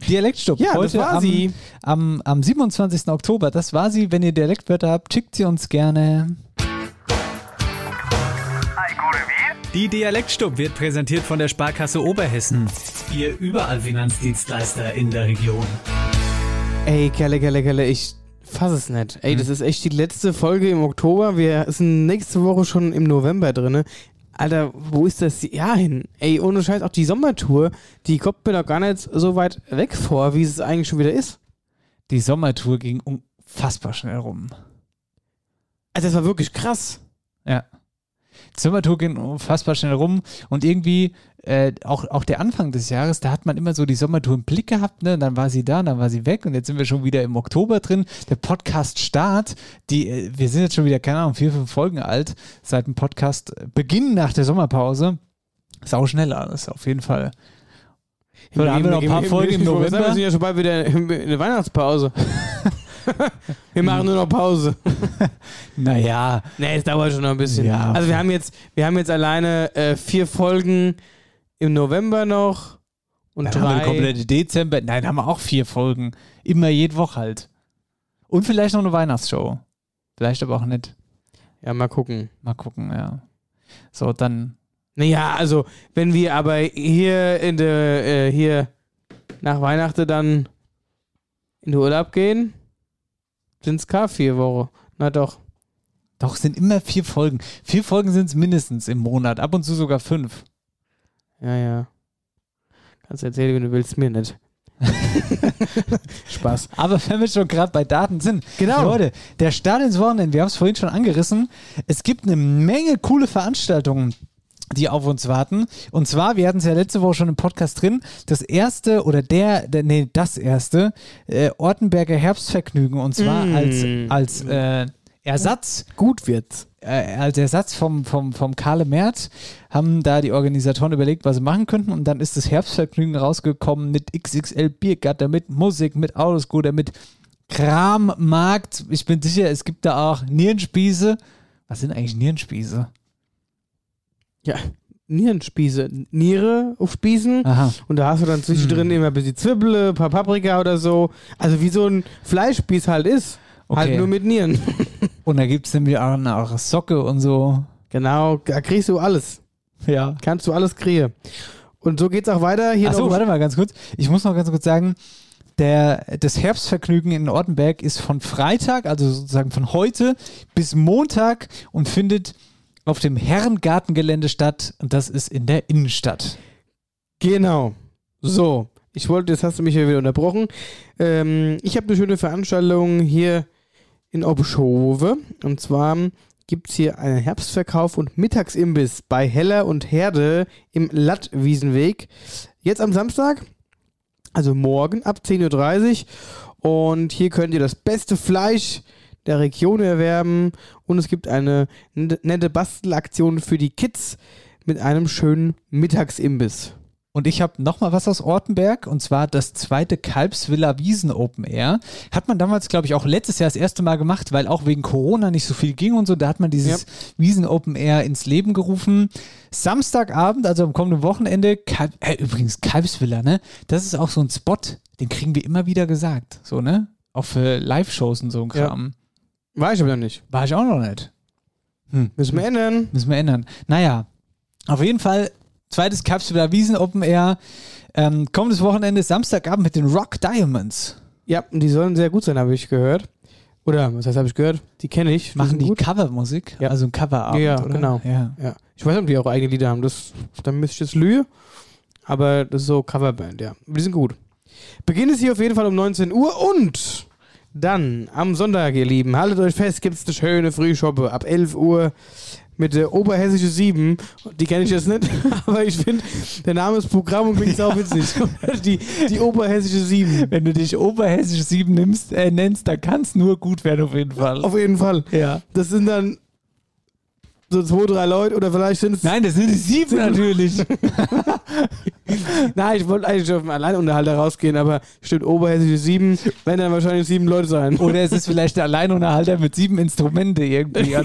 Dialektstopp. Ja, das Heute war am, sie. Am, am 27. Oktober. Das war sie. Wenn ihr Dialektwörter habt, schickt sie uns gerne. Die Dialektstub wird präsentiert von der Sparkasse Oberhessen. Ihr überall Finanzdienstleister in der Region. Ey, Kerle, Kerle, Kerle, ich fass es nicht. Ey, das ist echt die letzte Folge im Oktober. Wir sind nächste Woche schon im November drin. Alter, wo ist das Jahr hin? Ey, ohne Scheiß, auch die Sommertour, die kommt mir doch gar nicht so weit weg vor, wie es eigentlich schon wieder ist. Die Sommertour ging unfassbar schnell rum. Also das war wirklich krass. Ja. Die Sommertour ging unfassbar schnell rum und irgendwie äh, auch, auch der Anfang des Jahres, da hat man immer so die Sommertour im Blick gehabt, ne? Dann war sie da, dann war sie weg und jetzt sind wir schon wieder im Oktober drin. Der Podcast-Start, die, äh, wir sind jetzt schon wieder, keine Ahnung, vier, fünf Folgen alt, seit dem Podcast Beginn nach der Sommerpause. Sau schnell alles, auf jeden Fall. So, da haben wir noch ein paar Folgen im November. Wir sind ja schon bald wieder in der Weihnachtspause. *laughs* *laughs* wir machen nur noch Pause. *laughs* Naja. Nee, es dauert schon noch ein bisschen. Ja. Also wir haben jetzt, wir haben jetzt alleine äh, vier Folgen im November noch und Dann haben wir drei. den komplette Dezember. Nein, haben wir auch vier Folgen. Immer jede Woche halt. Und vielleicht noch eine Weihnachtsshow. Vielleicht aber auch nicht. Ja, mal gucken. Mal gucken, ja. So, dann. Naja, also wenn wir aber hier in der, äh, hier nach Weihnachten dann in den Urlaub gehen, sind es gar vier Wochen. Na doch. Doch, es sind immer vier Folgen. Vier Folgen sind es mindestens im Monat. Ab und zu sogar fünf. Ja, ja. Kannst erzählen, wenn du willst, mir nicht. *laughs* Spaß. Aber wenn wir schon gerade bei Daten sind. Genau. Leute, der Start ins Wochenende, wir haben es vorhin schon angerissen. Es gibt eine Menge coole Veranstaltungen die auf uns warten. Und zwar, wir hatten es ja letzte Woche schon im Podcast drin, das erste oder der, der nee, das erste äh, Ortenberger Herbstvergnügen. Und zwar Mm. als, als äh, Ersatz. Gut wird's. Äh, als Ersatz vom, vom, vom Karle Mert haben da die Organisatoren überlegt, was sie machen könnten. Und dann ist das Herbstvergnügen rausgekommen mit XXL Biergatter, mit Musik, mit Autoscooter, mit Krammarkt. Ich bin sicher, es gibt da auch Nierenspieße. Was sind eigentlich Nierenspieße? Ja, Nierenspieße. Niere auf Spießen. Aha. Und da hast du dann zwischendrin Hm. immer ein bisschen Zwiebel, ein paar Paprika oder so. Also wie so ein Fleischspieß halt ist. Halt Okay. nur mit Nieren. *laughs* Und da gibt es nämlich auch noch Socke und so. Genau, da kriegst du alles. Ja. Kannst du alles kriegen. Und so geht's auch weiter. Hier Achso, warte mal ganz kurz. Ich muss noch ganz kurz sagen, der, das Herbstvergnügen in Ortenberg ist von Freitag, also sozusagen von heute bis Montag und findet auf dem Herrengartengelände statt und das ist in der Innenstadt. Genau. So, ich wollte, jetzt hast du mich ja wieder unterbrochen. Ähm, ich habe eine schöne Veranstaltung hier in Obeschove. Und zwar gibt es hier einen Herbstverkauf und Mittagsimbiss bei Heller und Herde im Lattwiesenweg. Jetzt am Samstag, also morgen ab 10.30 Uhr. Und hier könnt ihr das beste Fleisch der Region erwerben. Und es gibt eine nette Bastelaktion für die Kids mit einem schönen Mittagsimbiss. Und ich habe nochmal was aus Ortenberg und zwar das zweite Kalbsvilla Wiesen Open Air. Hat man damals, glaube ich, auch letztes Jahr das erste Mal gemacht, weil auch wegen Corona nicht so viel ging und so. Da hat man dieses Wiesen Open Air ins Leben gerufen. Samstagabend, also am kommenden Wochenende, Kalb, äh, übrigens Kalbsvilla, ne? Das ist auch so ein Spot, den kriegen wir immer wieder gesagt. So, ne? Auch für Live-Shows und so ein Ja. War ich aber noch nicht. War ich auch noch nicht. Hm. Müssen wir ändern. Müssen wir ändern. Naja, auf jeden Fall zweites Kapsel Wiesen Open Air. Ähm, kommendes Wochenende, Samstagabend mit den Rock Diamonds. Ja, und die sollen sehr gut sein, habe ich gehört. Oder, was heißt, habe ich gehört? Die kenne ich. Machen die. Covermusik? Ja. Also ein Coverabend, ja, oder? genau. Ja. Ja. Ich weiß nicht, ob die auch eigene Lieder haben. Das, dann müsste ich jetzt lügen. Aber das ist so Coverband, ja. Die sind gut. Beginn ist hier auf jeden Fall um 19 Uhr und dann am Sonntag, ihr Lieben, haltet euch fest, gibt es eine schöne Frühschoppe ab 11 Uhr mit der Oberhessische 7. Die kenne ich jetzt nicht, *laughs* aber ich finde, der Name ist Programm und klingt auch witzig. *laughs* die, die Oberhessische 7. Wenn du dich Oberhessisch 7 nimmst, äh, nennst, dann kann es nur gut werden, auf jeden Fall. Auf jeden Fall. Ja. Das sind dann so zwei, drei Leute oder vielleicht sind es. Nein, das sind die sieben natürlich. *laughs* Nein, ich wollte eigentlich auf den Alleinunterhalter rausgehen, aber stimmt, Oberhessische 7, werden dann wahrscheinlich sieben Leute sein. Oder es ist vielleicht der Alleinunterhalter mit sieben Instrumente irgendwie. *laughs* Ja,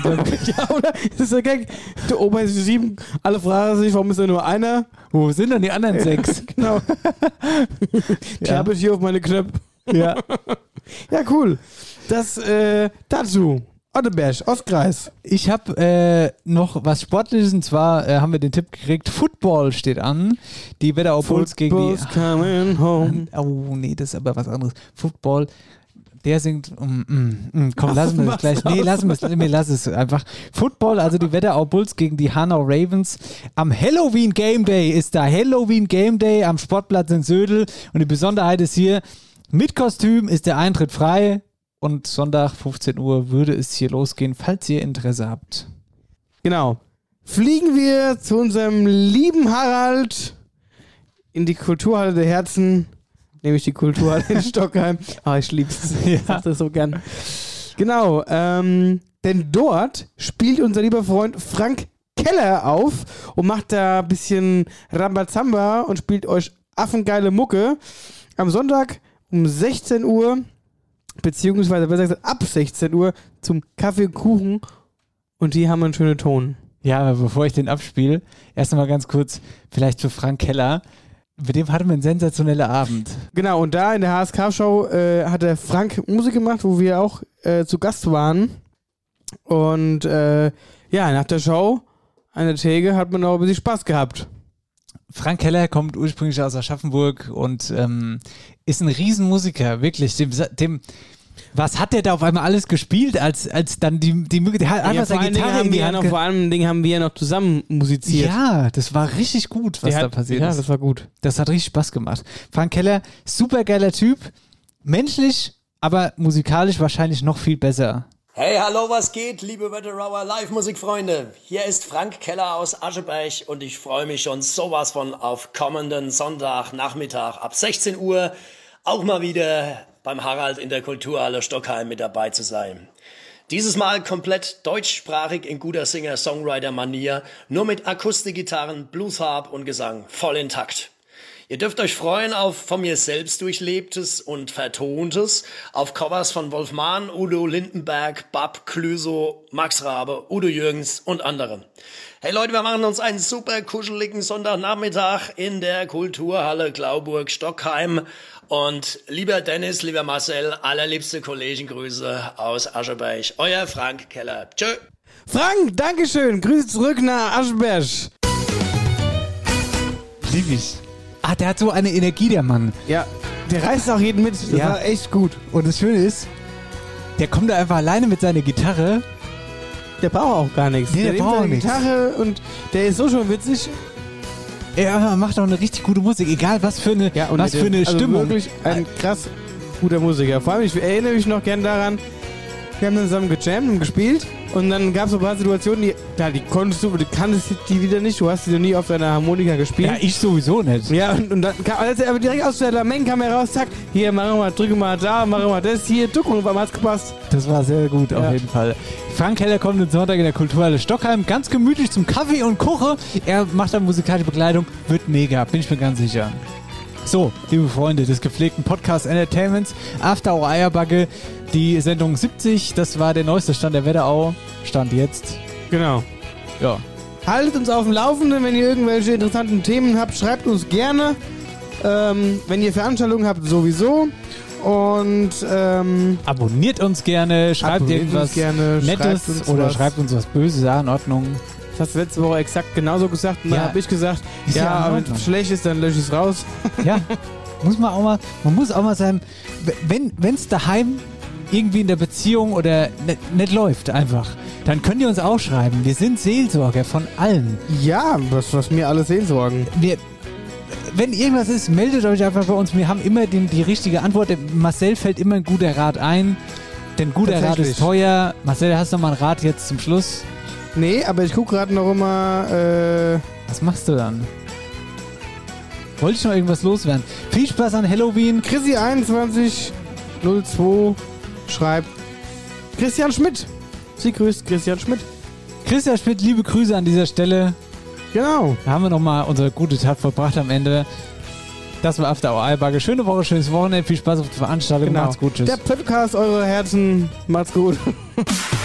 oder? Das ist der Gag. Der Oberhessische 7, alle fragen sich, warum ist da nur einer? wo sind denn die anderen sechs? *laughs* Genau. Die Ja. habe ich hier auf meine Knöpfe. ja. Ja, cool. Das äh, dazu. Otteberg, Ostkreis. Ich habe äh, noch was Sportliches und zwar äh, haben wir den Tipp gekriegt, Football steht an. Die Wetterau Bulls gegen die... Coming home. Oh, nee, das ist aber was anderes. Football, der singt. Mm, mm, mm, komm, lassen wir das gleich. Nee, lassen wir es. Nee, lass es einfach. Football, also die Wetterau Bulls gegen die Hanau Ravens. Am Halloween Game Day ist da Halloween Game Day am Sportplatz in Södel. Und die Besonderheit ist hier, mit Kostüm ist der Eintritt frei. Und Sonntag 15 Uhr würde es hier losgehen, falls ihr Interesse habt. Genau. fliegen wir zu unserem lieben Harald in die Kulturhalle der Herzen, nämlich die Kulturhalle in *laughs* Stockheim. Ah, ich lieb's. Ich sag das so gern. Genau, ähm, denn dort spielt unser lieber Freund Frank Keller auf und macht da ein bisschen Rambazamba und spielt euch affengeile Mucke. Am Sonntag um 16 Uhr, beziehungsweise besser gesagt ab 16 Uhr zum Kaffee und Kuchen und die haben einen schönen Ton. Ja, aber bevor ich den abspiele, erst einmal ganz kurz vielleicht zu Frank Keller. Mit dem hatten wir einen sensationellen Abend. Genau, und da in der HSK-Show äh, hat der Frank Musik gemacht, wo wir auch äh, zu Gast waren. Und äh, ja, nach der Show an der Theke hat man auch ein bisschen Spaß gehabt. Frank Keller kommt ursprünglich aus Aschaffenburg und ähm, ist ein Riesenmusiker, wirklich. Dem, dem, was hat der da auf einmal alles gespielt, als, als dann die, die der hat vor, seine Gitarre haben in die wir ja Hand noch, ge- vor allem Dingen haben wir ja noch zusammen musiziert. Ja, das war richtig gut, was Der da hat- passiert ja, ist. das war gut. Das hat richtig Spaß gemacht. Frank Keller, super geiler Typ, menschlich, aber musikalisch wahrscheinlich noch viel besser. Hey, hallo, was geht, liebe Wetterauer Live-Musikfreunde? Hier ist Frank Keller aus Ascheberg und ich freue mich schon sowas von auf kommenden Sonntagnachmittag ab 16 Uhr auch mal wieder beim Harald in der Kulturhalle Stockheim mit dabei zu sein. Dieses Mal komplett deutschsprachig in guter Singer-Songwriter-Manier, nur mit Akustikgitarren, Bluesharp und Gesang voll intakt. Ihr dürft euch freuen auf von mir selbst durchlebtes und vertontes, auf Covers von Wolf Mahn, Udo Lindenberg, Bab Clüso, Max Rabe, Udo Jürgens und anderen. Hey Leute, wir machen uns einen super kuscheligen Sonntagnachmittag in der Kulturhalle Glauburg Stockheim. Und lieber Dennis, lieber Marcel, allerliebste Kollegengrüße aus Ascheberg. Euer Frank Keller. Tschö. Frank, Dankeschön. Grüße zurück nach Aschenberg. Lieb ich. Ah, der hat so eine Energie, der Mann. Ja, der reißt auch jeden mit. Das Ja. war echt gut. Und das Schöne ist, der kommt da einfach alleine mit seiner Gitarre. Der braucht auch gar nichts. Nee, der nimmt braucht auch nichts. Gitarre und der ist so schon witzig. Er macht auch eine richtig gute Musik, egal was für eine, Ja, und was der- für eine also Stimmung. wirklich ein krass guter Musiker. Vor allem, ich erinnere mich noch gern daran, wir haben dann zusammen gejammt und gespielt und dann gab es so ein paar Situationen, die, ja, die konntest du, du kanntest die wieder nicht, du hast sie noch nie auf deiner Harmonika gespielt. Ja, ich sowieso nicht. Ja, und, und dann kam, als er aber direkt aus der Lameng kam er raus, zack, hier, machen wir mal, drücke mal da, machen wir mal das, hier, duck, und auf einmal hat's gepasst. Das war sehr gut, auf Ja. jeden Fall. Frank Heller kommt am Sonntag in der Kulturhalle Stockheim, ganz gemütlich zum Kaffee und Kuche. Er macht dann musikalische Begleitung, wird mega, bin ich mir ganz sicher. So, liebe Freunde des gepflegten Podcast Entertainments, After Hour Eierbacke, die Sendung 70, das war der neueste Stand der Wetterau. Stand jetzt. Genau. Ja. Haltet uns auf dem Laufenden, wenn ihr irgendwelche interessanten Themen habt, schreibt uns gerne. Ähm, wenn ihr Veranstaltungen habt, sowieso. Und ähm, Abonniert uns gerne, schreibt Abonniert irgendwas uns gerne, Nettes schreibt uns oder was. schreibt uns was Böses, ja, in Ordnung. Das hast du letzte Woche exakt genauso gesagt. Und dann Ja. habe ich gesagt, Ist ja ja, wenn es schlecht ist, dann lösche ich es raus. Ja, muss man auch mal, man muss auch mal sein, wenn es daheim irgendwie in der Beziehung oder nicht, nicht läuft einfach, dann könnt ihr uns auch schreiben. Wir sind Seelsorger von allen. Ja, was, was mir alle Seelsorgen. Wir, wenn irgendwas ist, meldet euch einfach bei uns. Wir haben immer den, die richtige Antwort. Marcel fällt immer ein guter Rat ein. Denn guter Rat ist teuer. Marcel, hast du noch mal einen Rat jetzt zum Schluss? Nee, aber ich gucke gerade noch immer. Äh, Was machst du dann? Wollte ich noch irgendwas loswerden? Viel Spaß an Halloween. Chrissy2102 schreibt Christian Schmidt. Sie grüßt Christian Schmidt. Christian Schmidt, liebe Grüße an dieser Stelle. Genau. Da haben wir nochmal unsere gute Tat vollbracht am Ende. Das war After Hour Eierbacke. Schöne Woche, schönes Wochenende. Viel Spaß auf der Veranstaltung. Genau. Macht's gut. Tschüss. Der Podcast eurer Herzen. Macht's gut. *laughs*